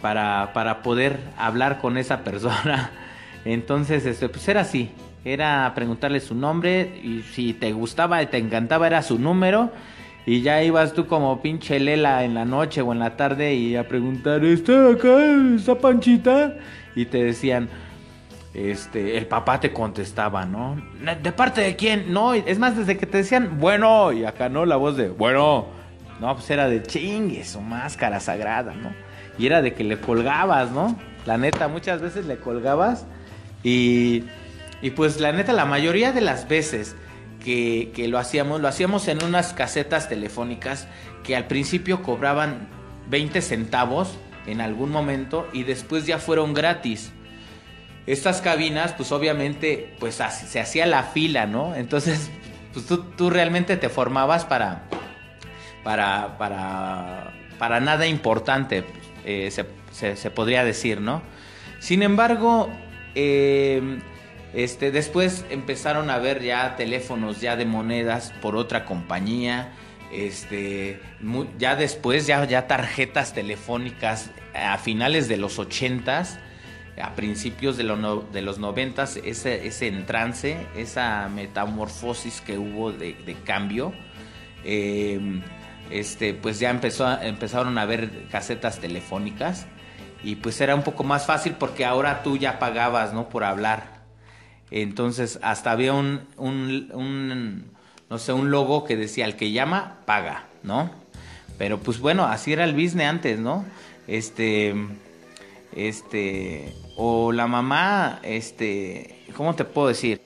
Para, para poder hablar con esa persona. [laughs] Entonces, este, pues era así. Era preguntarle su nombre y si te gustaba y te encantaba era su número y ya ibas tú como pinche lela en la noche o en la tarde y a preguntar, ¿está acá? ¿Está Panchita? Y te decían, este, el papá te contestaba, ¿no? ¿De parte de quién? No, es más, desde que te decían, bueno, y acá no, la voz de, bueno, no, pues era de chingue, su máscara sagrada, ¿no? Y era de que le colgabas, ¿no? La neta, muchas veces le colgabas y, y pues la neta, la mayoría de las veces que, lo hacíamos, lo hacíamos en unas casetas telefónicas que al principio cobraban 20 centavos en algún momento y después ya fueron gratis. Estas cabinas, pues obviamente, pues se hacía la fila, ¿no? Entonces, pues tú, realmente te formabas para, para, para, para nada importante, eh, se, se, podría decir, ¿no? Sin embargo, eh, este, después empezaron a ver ya teléfonos ya de monedas por otra compañía. Este, ya después, ya, tarjetas telefónicas a finales de los 80 a principios de, los 90 ese, ese entrance, esa metamorfosis que hubo de, cambio. Em, este, pues ya empezaron a ver casetas telefónicas y pues era un poco más fácil porque ahora tú ya pagabas. Por hablar. Entonces, hasta había un, un, no sé, un logo que decía, el que llama, paga, ¿no? Pero pues bueno, así era el business antes, ¿no? Este, este, o la mamá, este, ¿cómo te puedo decir?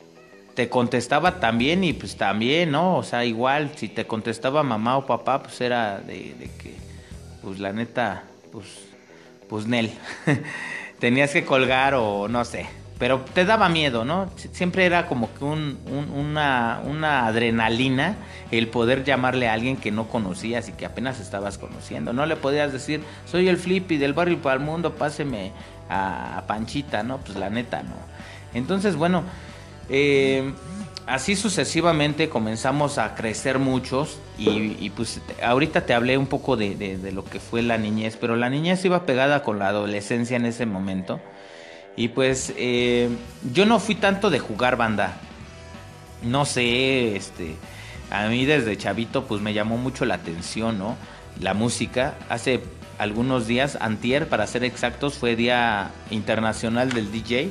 Te contestaba también y pues también, ¿no? O sea, igual, si te contestaba mamá o papá, pues era de, de que, pues la neta, pues, pues Nel, [laughs] tenías que colgar o no sé, pero te daba miedo, ¿no? Siempre era como que un, una, una, adrenalina el poder llamarle a alguien que no conocías y que apenas estabas conociendo. No le podías decir, soy el Flippy del barrio para el mundo, páseme a, Panchita, ¿no? Pues la neta, no. Entonces, bueno, eh, así sucesivamente comenzamos a crecer muchos y, pues ahorita te hablé un poco de, de lo que fue la niñez, pero la niñez iba pegada con la adolescencia en ese momento. Y pues eh, yo no fui tanto de jugar banda. No sé, este, a mí desde chavito pues me llamó mucho la atención, ¿no? La música. Hace algunos días, antier para ser exactos, fue Día Internacional del DJ.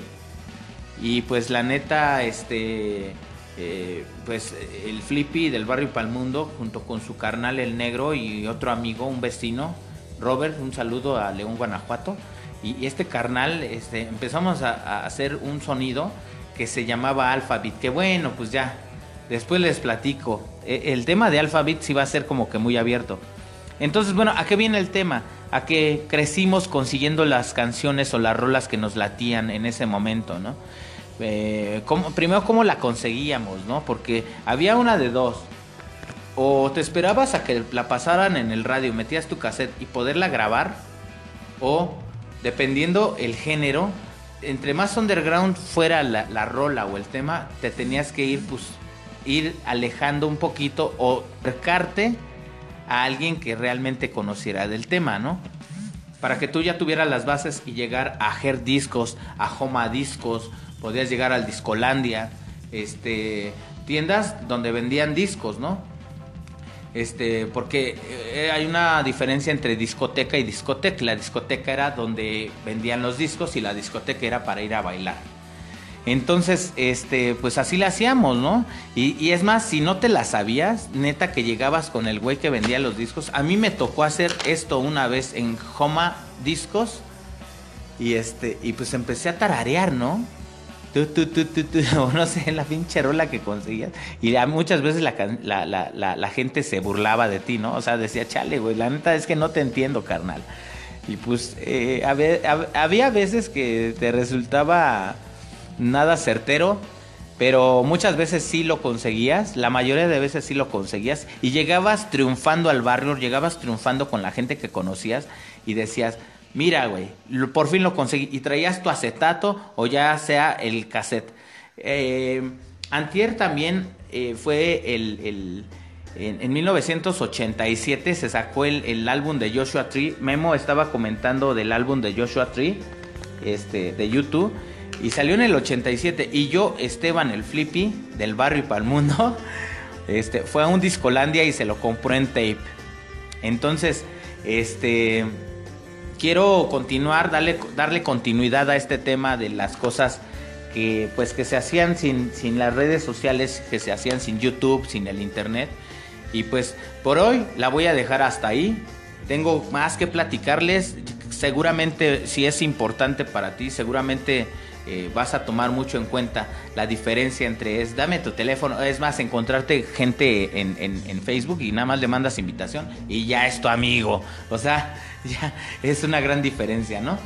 Y pues la neta, este, eh, pues el Flippy del barrio Palmundo, junto con su carnal el negro y otro amigo, un vecino, Robert, un saludo a León, Guanajuato y, este carnal, este, empezamos a, hacer un sonido que se llamaba Alphabet, que bueno, pues ya, después les platico. E, el tema de Alphabet sí va a ser como que muy abierto. Entonces, bueno, ¿a qué viene el tema? A que crecimos consiguiendo las canciones o las rolas que nos latían en ese momento, ¿no? Eh, primero, ¿cómo la conseguíamos, no? Porque había una de dos. O te esperabas a que la pasaran en el radio, metías tu cassette y poderla grabar. O, dependiendo el género, entre más underground fuera la, la rola o el tema, te tenías que ir, pues, ir alejando un poquito o acercarte a alguien que realmente conociera del tema, ¿no? Para que tú ya tuvieras las bases y llegar a Her Discos, a Homa Discos, podías llegar al Discolandia, este, tiendas donde vendían discos, ¿no? Este, porque eh, hay una diferencia entre discoteca y discoteca. La discoteca era donde vendían los discos y la discoteca era para ir a bailar. Entonces, este, pues así la hacíamos, ¿no? Y, es más, si no te la sabías, neta que llegabas con el güey que vendía los discos. A mí me tocó hacer esto una vez en Homa Discos. Y este, y pues empecé a tararear, ¿no? Tú, tú, tú, o no sé, la pinche rola que conseguías. Y muchas veces la, la, gente se burlaba de ti, ¿no? O sea, decía, chale, güey, la neta es que no te entiendo, carnal. Y pues eh, había veces que te resultaba nada certero, pero muchas veces sí lo conseguías, la mayoría de veces sí lo conseguías y llegabas triunfando al barrio, llegabas triunfando con la gente que conocías y decías, mira, güey, por fin lo conseguí y traías tu acetato o ya sea el cassette. Eh, Antier también eh, fue el, en, 1987 se sacó el, el, álbum de Joshua Tree. Memo estaba comentando del álbum de Joshua Tree, este, de YouTube. Y salió en el 87. Y yo, Esteban, el flippy del barrio y para el mundo, [laughs] este, fue a un Discolandia y se lo compró en tape. Entonces, este. Quiero continuar, darle, darle continuidad a este tema de las cosas que, pues, que se hacían sin, sin las redes sociales, que se hacían sin YouTube, sin el internet. Y pues por hoy la voy a dejar hasta ahí. Tengo más que platicarles. Seguramente si es importante para ti, seguramente eh, vas a tomar mucho en cuenta la diferencia entre es dame tu teléfono, es más, encontrarte gente en, en, Facebook y nada más le mandas invitación y ya es tu amigo. O sea, [laughs] ya es una gran diferencia, ¿no?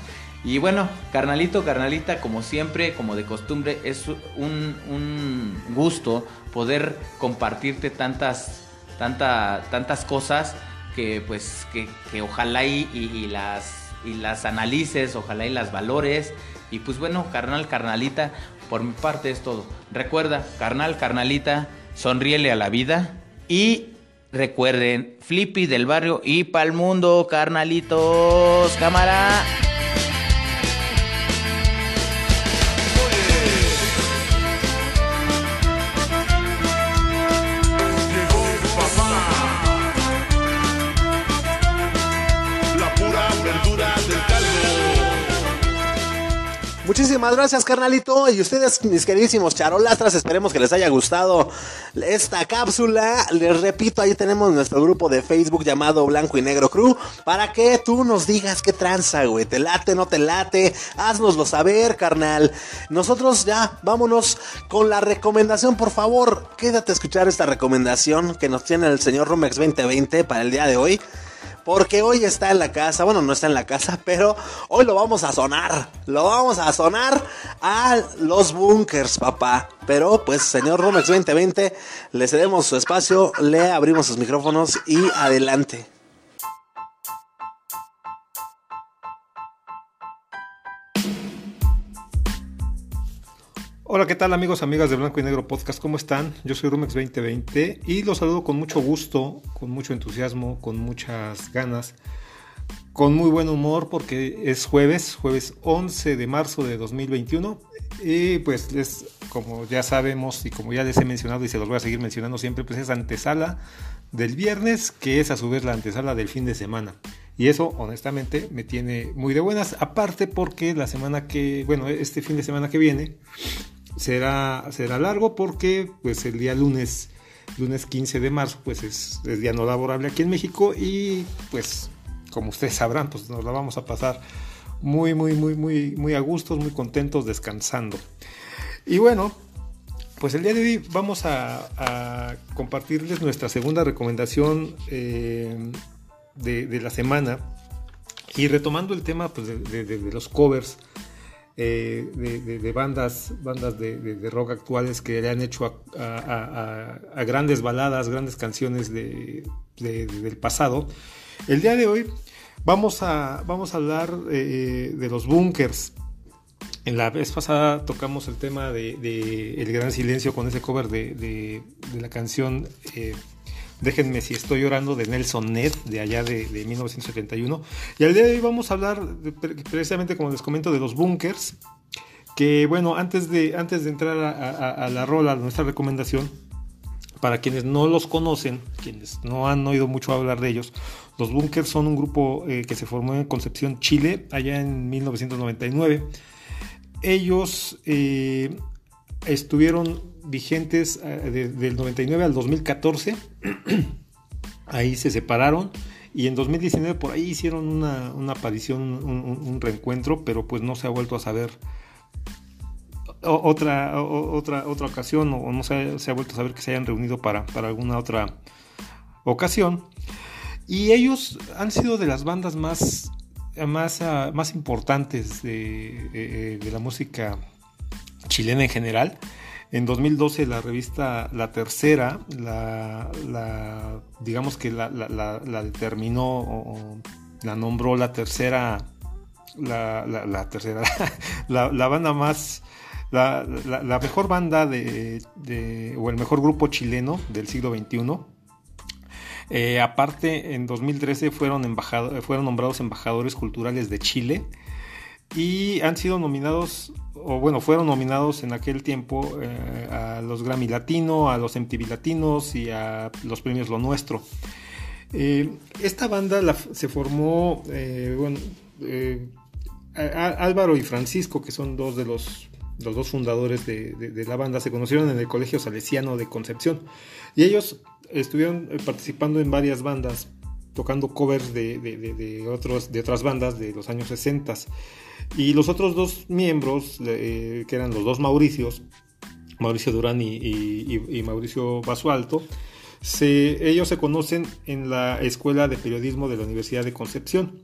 Y bueno, carnalito, carnalita, como siempre, como de costumbre, es un, un gusto poder compartirte tantas, tanta, tantas cosas que pues que, que ojalá y, y, las y las analices, ojalá y las valores y pues bueno, carnal, carnalita, por mi parte es todo. Recuerda, carnal, carnalita, sonríele a la vida y recuerden, Flippy del barrio y pa'l mundo, carnalitos, cámara. Muchísimas gracias, carnalito. Y ustedes, mis queridísimos charolastras, esperemos que les haya gustado esta cápsula. Les repito, ahí tenemos nuestro grupo de Facebook llamado Blanco y Negro Crew. Para que tú nos digas qué tranza, güey. ¿Te late, no te late? Haznoslo saber, carnal. Nosotros ya, vámonos con la recomendación, por favor. Quédate a escuchar esta recomendación que nos tiene el señor Romex 2020 para el día de hoy. Porque hoy está en la casa, bueno, no está en la casa, [laughs] pero hoy lo vamos a sonar. Lo vamos a sonar a los bunkers, papá. Pero pues, señor Romex 2020, le cedemos su espacio, le abrimos sus micrófonos y adelante. Hola, ¿qué tal amigos, amigas de Blanco y Negro Podcast? ¿Cómo están? Yo soy Rumex 2020 y los saludo con mucho gusto, con mucho entusiasmo, con muchas ganas, con muy buen humor porque es jueves, jueves 11 de marzo de 2021 y pues les, como ya sabemos y como ya les he mencionado y se los voy a seguir mencionando siempre, pues es antesala del viernes que es a su vez la antesala del fin de semana. Y eso, honestamente, me tiene muy de buenas. Aparte porque la semana que, bueno, este fin de semana que viene, será, será largo porque pues el día lunes, lunes 15 de marzo, pues es, el día no laborable aquí en México y pues como ustedes sabrán, pues nos la vamos a pasar muy, muy, muy, muy, muy a gustos, muy contentos, descansando. Y bueno, pues el día de hoy vamos a, compartirles nuestra segunda recomendación eh, de, la semana. Y retomando el tema pues, de, los covers eh, de, bandas, bandas de, rock actuales que le han hecho a, grandes baladas, grandes canciones del pasado. El día de hoy vamos a, vamos a hablar eh, de los bunkers. En la vez pasada tocamos el tema de, El Gran Silencio con ese cover de, la canción eh, Déjenme si estoy llorando de Nelson Ned, de allá de, 1971. Y al día de hoy vamos a hablar precisamente, como les comento, de los bunkers. Que bueno, antes de, antes de entrar a, la rola, nuestra recomendación, para quienes no los conocen, quienes no han oído mucho hablar de ellos, los bunkers son un grupo eh, que se formó en Concepción, Chile, allá en 1999 ellos eh, estuvieron vigentes eh, del 99 al 2014. [clears throat] ahí se separaron. Y en 2019 por ahí hicieron una, aparición, un, reencuentro, pero pues no se ha vuelto a saber otra, otra, otra ocasión o no se ha, vuelto a saber que se hayan reunido para, para alguna otra ocasión. Y ellos han sido de las bandas más más, ah, más importantes de, la música chilena en general. En 2012 la revista La Tercera, la, digamos que la, determinó o, la nombró la tercera, la, tercera, [laughs] la, banda más, la, mejor banda de, o el mejor grupo chileno del siglo XXI eh, aparte, en 2013 fueron, fueron nombrados embajadores culturales de Chile y han sido nominados, o bueno, fueron nominados en aquel tiempo eh, a los Grammy Latino, a los MTV Latinos y a los premios Lo Nuestro. Eh, esta banda se formó, bueno, Álvaro y Francisco, que son dos de los, los dos fundadores de, la banda, se conocieron en el Colegio Salesiano de Concepción. Y ellos estuvieron eh, participando en varias bandas, tocando covers de, otros, de otras bandas de los años 60. Y los otros dos miembros, eh, que eran los dos Mauricios, Mauricio Durán y, Mauricio Basualto, se, ellos se conocen en la Escuela de Periodismo de la Universidad de Concepción.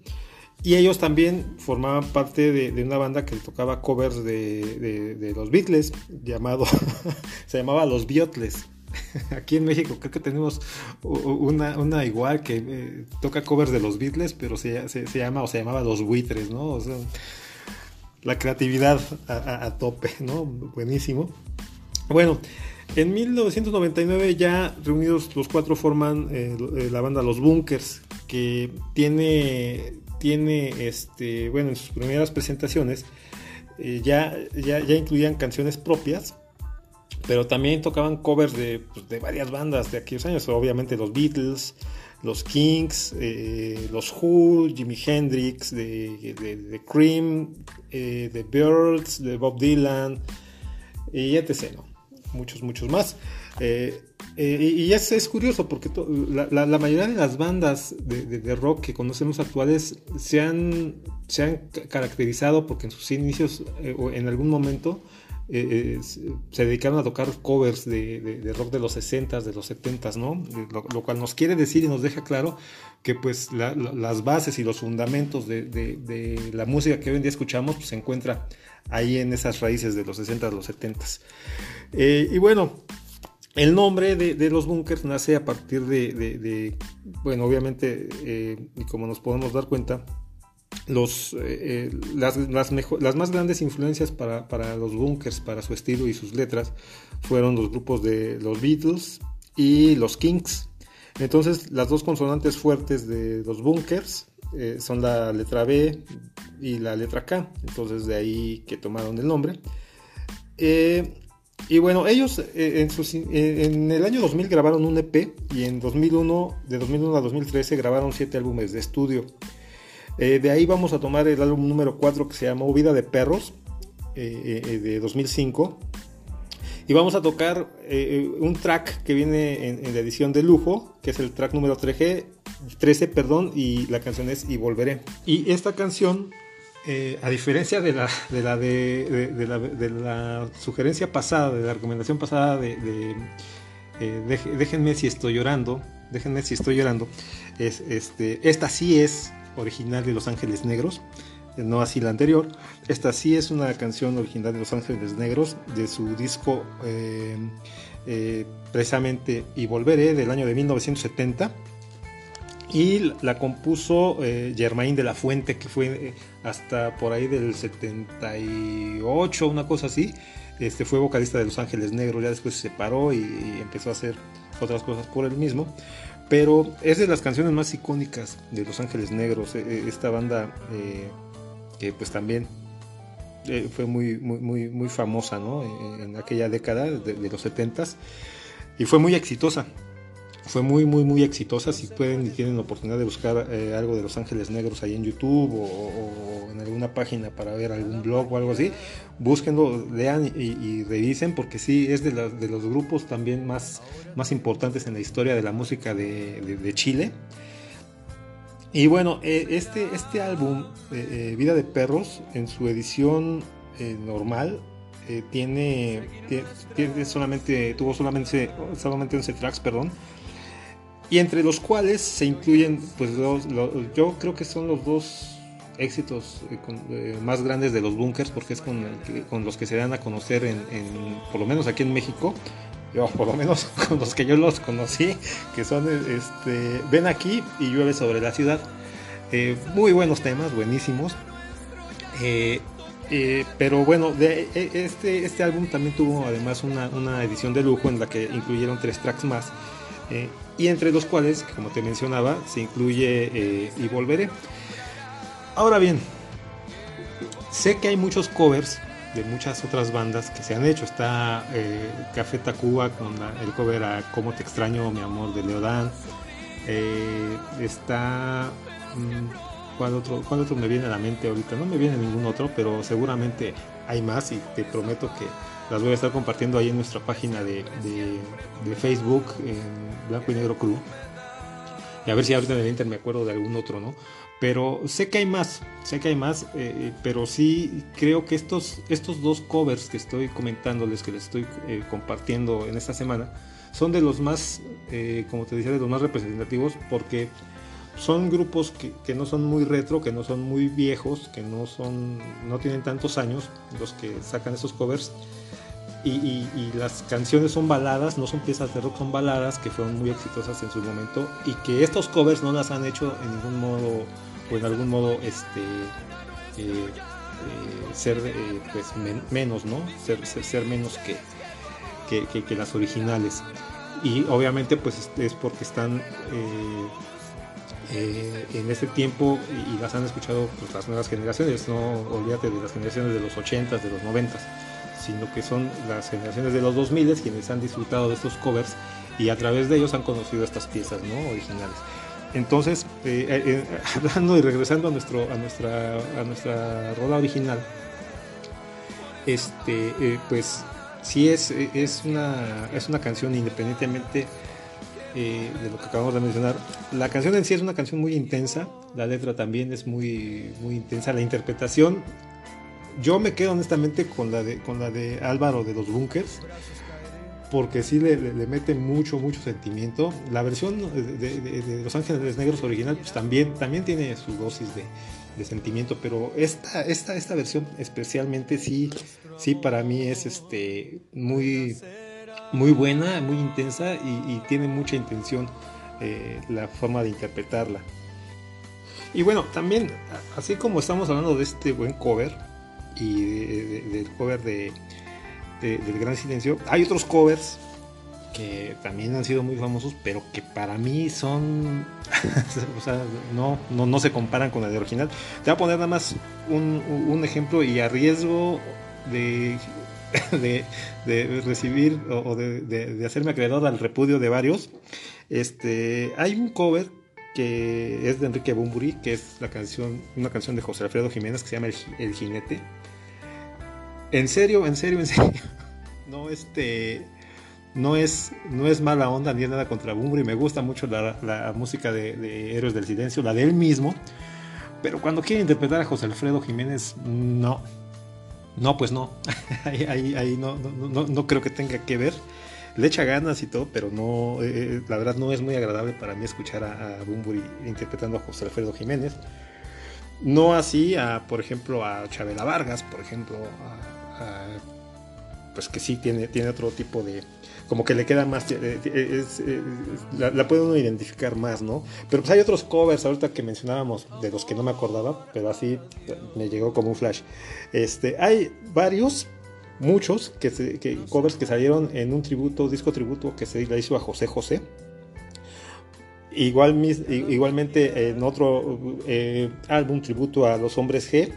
Y ellos también formaban parte de, una banda que tocaba covers de, los Beatles, llamado, [laughs] se llamaba Los Beatles. [laughs] Aquí en México creo que tenemos una, igual que eh, toca covers de los Beatles, pero se, llama o se llamaba Los Buitres, ¿no? la creatividad a, tope, ¿no? Buenísimo. Bueno, en 1999 ya reunidos los cuatro forman eh, eh, la banda Los Bunkers, que tiene, tiene este, bueno, en sus primeras presentaciones ya, ya, ya incluían canciones propias pero también tocaban covers de, pues, de, varias bandas de aquellos años, obviamente los Beatles, los Kings, eh, los Who, Jimi Hendrix, de, de, Cream, eh, The Birds, de Bob Dylan, y etc. ¿no? Muchos, muchos más. Eh, y es, es, curioso porque la, la, mayoría de las bandas de, rock que conocemos actuales se han, se han caracterizado porque en sus inicios o en algún momento eh, eh, se dedicaron a tocar covers de, rock de los 60s, de los 70s, ¿no? Lo, cual nos quiere decir y nos deja claro que pues las bases y los fundamentos de, la música que hoy en día escuchamos pues, se encuentra ahí en esas raíces de los 60s, los 70s. Eh, y bueno, el nombre de, los bunkers nace a partir de, bueno, obviamente, y como nos podemos dar cuenta, los, eh, eh, las, las, más grandes influencias para, para, los bunkers, para su estilo y sus letras, fueron los grupos de los Beatles y los Kings. Entonces, las dos consonantes fuertes de los bunkers eh, son la letra B y la letra K. Entonces, de ahí que tomaron el nombre. y bueno, ellos en, en, el año 2000 grabaron un EP y en 2001, de 2001 a 2013 grabaron siete álbumes de estudio. Eh, de ahí vamos a tomar el álbum número 4 que se llama Vida de Perros, eh, eh, de 2005. Y vamos a tocar un track que viene en, la edición de lujo, que es el track número 13, 13 perdón, y la canción es Y Volveré. Y esta canción a diferencia de la, de la, de, de, la, de la sugerencia pasada, de la recomendación pasada de, déjenme si estoy llorando, déjenme si estoy llorando, es, este, esta sí es original de Los Ángeles Negros, no así la anterior. Esta sí es una canción original de Los Ángeles Negros, de su disco eh, eh, precisamente Y Volveré del año de 1970 y la compuso eh, Germain de la Fuente, que fue eh, hasta por ahí del 78, una cosa así. Este, fue vocalista de Los Ángeles Negros, ya después se separó y, empezó a hacer otras cosas por él mismo. Pero es de las canciones más icónicas de Los Ángeles Negros, eh, esta banda eh, que pues también eh, fue muy, muy, muy, muy famosa ¿no? en, en aquella década de los 70s y fue muy exitosa fue muy, muy, muy exitosa. Si pueden y tienen la oportunidad de buscar eh, algo de Los Ángeles Negros ahí en YouTube o, en alguna página para ver algún blog o algo así, búsquenlo, lean y, y revisen, porque sí, es de, los grupos también más, más importantes en la historia de la música de, Chile. Y bueno, eh, este, este álbum, eh, Vida de Perros, en su edición eh, normal, tiene, tiene, solamente, tuvo solamente, solamente 11 tracks, perdón y entre los cuales se incluyen, pues los, yo creo que son los dos éxitos eh, eh, más grandes de los bunkers, porque es con, con, los que se dan a conocer, en, por lo menos aquí en México, yo, por lo menos [laughs] con los que yo los conocí, que son este, Ven aquí y Llueve sobre la ciudad. Eh, muy buenos temas, buenísimos. Eh, eh, pero bueno, de, este, este álbum también tuvo además una, una, edición de lujo en la que incluyeron tres tracks más. Eh, y entre los cuales, como te mencionaba, se incluye eh, Y Volveré. Ahora bien, sé que hay muchos covers de muchas otras bandas que se han hecho. Está eh, Café Tacuba con el cover a Cómo te extraño, mi amor, de Leodán. Eh, está... Mmm, ¿cuál, otro, ¿Cuál otro me viene a la mente ahorita? No me viene ningún otro, pero seguramente hay más y te prometo que las voy a estar compartiendo ahí en nuestra página de, de, de Facebook, en Blanco y Negro Crew. Y a ver si ahorita en el Inter me acuerdo de algún otro, ¿no? Pero sé que hay más, sé que hay más, eh, pero sí creo que estos, estos dos covers que estoy comentándoles, que les estoy eh, compartiendo en esta semana, son de los más, eh, como te decía, de los más representativos, porque son grupos que, que, no son muy retro, que no son muy viejos, que no son, no tienen tantos años los que sacan esos covers. Y, y, las canciones son baladas, no son piezas de rock, son baladas que fueron muy exitosas en su momento y que estos covers no las han hecho en ningún modo o en algún modo este eh, eh, ser eh, pues men menos, ¿no? Ser, ser, menos que, que, las originales. Y obviamente pues es porque están en este tiempo y, y, las han escuchado pues, las nuevas generaciones, no olvídate de las generaciones de los 80s, de los 90s, sino que son las generaciones de los 2000 quienes han disfrutado de estos covers y a través de ellos han conocido estas piezas ¿no? originales. Entonces, eh, eh, [laughs] hablando y regresando a, nuestro, a, nuestra, a nuestra rola original, este, eh, pues sí es, es, una, es una canción independientemente eh, de lo que acabamos de mencionar. La canción en sí es una canción muy intensa, la letra también es muy, muy intensa, la interpretación. Yo me quedo honestamente con la de, con la de Álvaro de los Bunkers, porque sí le, le, mete mucho, mucho sentimiento. La versión de, de, de, Los Ángeles Negros original pues también, también tiene su dosis de, sentimiento, pero esta, esta, esta versión especialmente sí, sí para mí es este, muy muy buena, muy intensa y, y tiene mucha intención eh, la forma de interpretarla. Y bueno, también, así como estamos hablando de este buen cover y de, de, del cover de, del Gran Silencio, hay otros covers que también han sido muy famosos, pero que para mí son, [laughs] o sea, no, no, no, se comparan con el original. Te voy a poner nada más un, un ejemplo y a riesgo de [laughs] de, recibir o de, de, hacerme acreedor al repudio de varios. Este, hay un cover que es de Enrique Bumburi, que es la canción, una canción de José Alfredo Jiménez que se llama El, El Jinete. En serio, en serio, en serio. [laughs] No, este, no es, no es mala onda ni nada contra Bumburi. Me gusta mucho la, música de, Héroes del Silencio, la de él mismo Pero cuando quiere interpretar a José Alfredo Jiménez, no. No, pues no. [laughs] ahí no, no, creo que tenga que ver. Le echa ganas y todo, pero no, eh, eh, la verdad no es muy agradable para mí escuchar a, a interpretando a José Alfredo Jiménez. No así a, por ejemplo, a Chabela Vargas, por ejemplo, a, pues que sí tiene, tiene otro tipo de, como que le queda más, eh, es, es, la, la, puede uno identificar más, ¿no? Pero pues hay otros covers ahorita que mencionábamos, de los que no me acordaba, pero así me llegó como un flash. Este, hay varios, muchos, que, covers que salieron en un tributo, disco tributo que se le hizo a José José. Igual, igualmente en otro eh, álbum tributo a los hombres G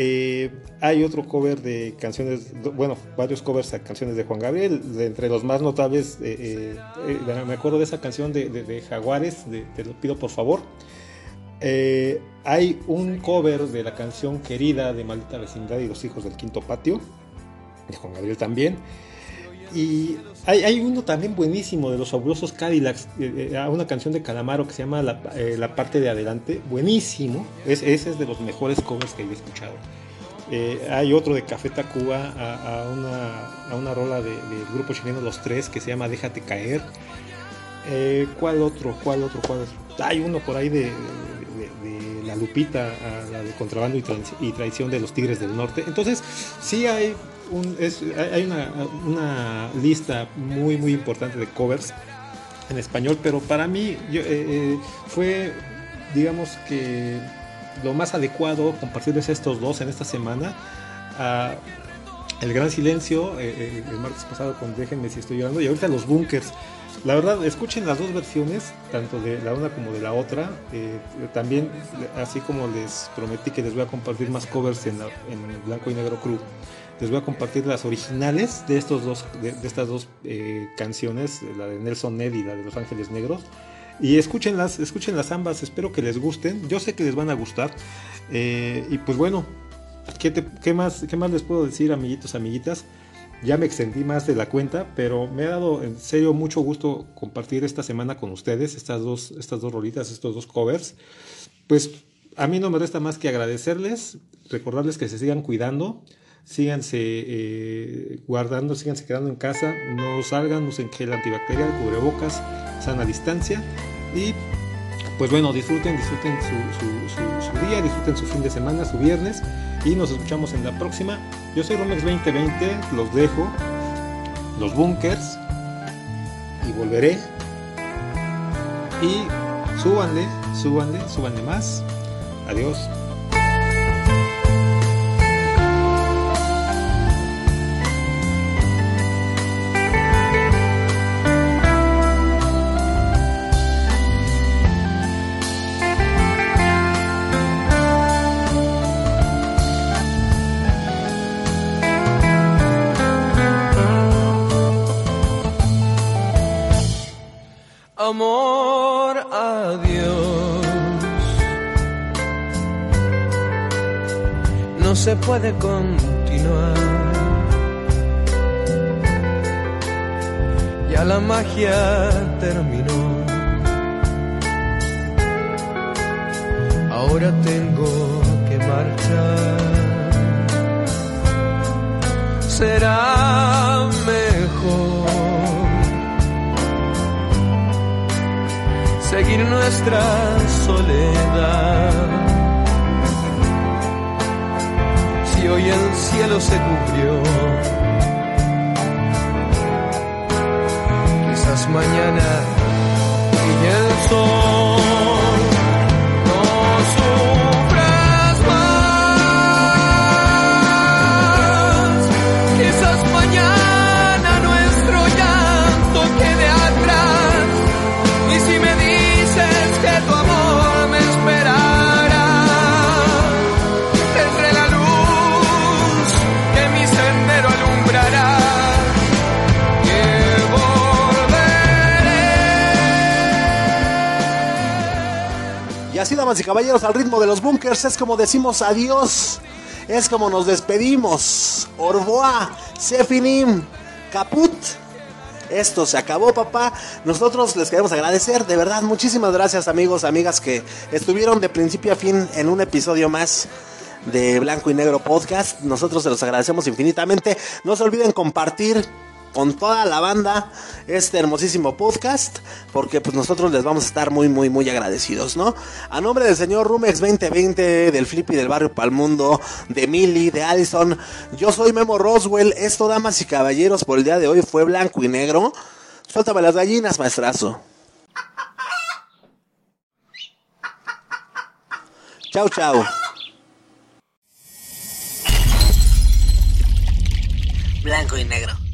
eh, hay otro cover de canciones, bueno, varios covers a canciones de Juan Gabriel, entre los más notables, eh, eh, me acuerdo de esa canción de, Jaguares, Te lo pido por favor. Hay un cover de la canción Querida de Maldita Vecindad y los Hijos del Quinto Patio, de Juan Gabriel también. Y hay, hay, uno también buenísimo de los fabulosos Cadillacs, eh, eh, una canción de Calamaro que se llama La, eh, la parte de adelante, buenísimo, es, ese es de los mejores covers que he escuchado. Eh, hay otro de Café Tacuba a, una, a una rola del de, de grupo chileno Los Tres que se llama Déjate Caer. ¿Cuál otro? ¿Cuál otro? ¿Cuál otro? Hay uno por ahí de, de La Lupita, a la de Contrabando y, tra y Traición de los Tigres del Norte. Entonces, sí hay un, es, hay una, una, lista muy muy importante de covers en español, pero para mí yo, eh, eh, fue, digamos que lo más adecuado compartirles estos dos en esta semana. Uh, el Gran Silencio, eh, el martes pasado con Déjenme si estoy llorando, y ahorita los Bunkers. La verdad, escuchen las dos versiones, tanto de la una como de la otra. Eh, también, así como les prometí que les voy a compartir más covers en, la, en Blanco y Negro Crew les voy a compartir las originales de, estos dos, de, estas dos eh, canciones, la de Nelson Ned y la de Los Ángeles Negros. Y escúchenlas, escúchenlas ambas, espero que les gusten. Yo sé que les van a gustar. Eh, y pues bueno, ¿qué, te, qué, más, ¿qué más les puedo decir, amiguitos, amiguitas? Ya me extendí más de la cuenta, pero me ha dado en serio mucho gusto compartir esta semana con ustedes estas dos, estas dos rolitas, estos dos covers. Pues a mí no me resta más que agradecerles, recordarles que se sigan cuidando síganse eh, guardando, síganse quedando en casa, no salgan, usen gel antibacterial, cubrebocas, sana distancia y pues bueno, disfruten, disfruten su, su, día, disfruten su fin de semana, su viernes y nos escuchamos en la próxima. Yo soy Romex 2020, los dejo, los bunkers y volveré y súbanle, súbanle, súbanle más. Adiós. Puede continuar. Ya la magia terminó. Ahora tengo que marchar. Será mejor seguir nuestra soledad. El cielo se cubrió, quizás mañana y el sol. Y caballeros, al ritmo de los bunkers es como decimos adiós. Es como nos despedimos. Orboa, Sefinim, Caput. Esto se acabó, papá. Nosotros les queremos agradecer, de verdad, muchísimas gracias, amigos, amigas que estuvieron de principio a fin en un episodio más de Blanco y Negro Podcast. Nosotros se los agradecemos infinitamente. No se olviden compartir con toda la banda este hermosísimo podcast, porque pues nosotros les vamos a estar muy, muy, muy agradecidos, ¿no? A nombre del señor Rumex 2020, del Flippy del Barrio Palmundo, de Millie, de Allison, yo soy Memo Roswell, esto, damas y caballeros, por el día de hoy fue blanco y negro. Suéltame las gallinas, maestrazo. Chau, chau. Blanco y negro.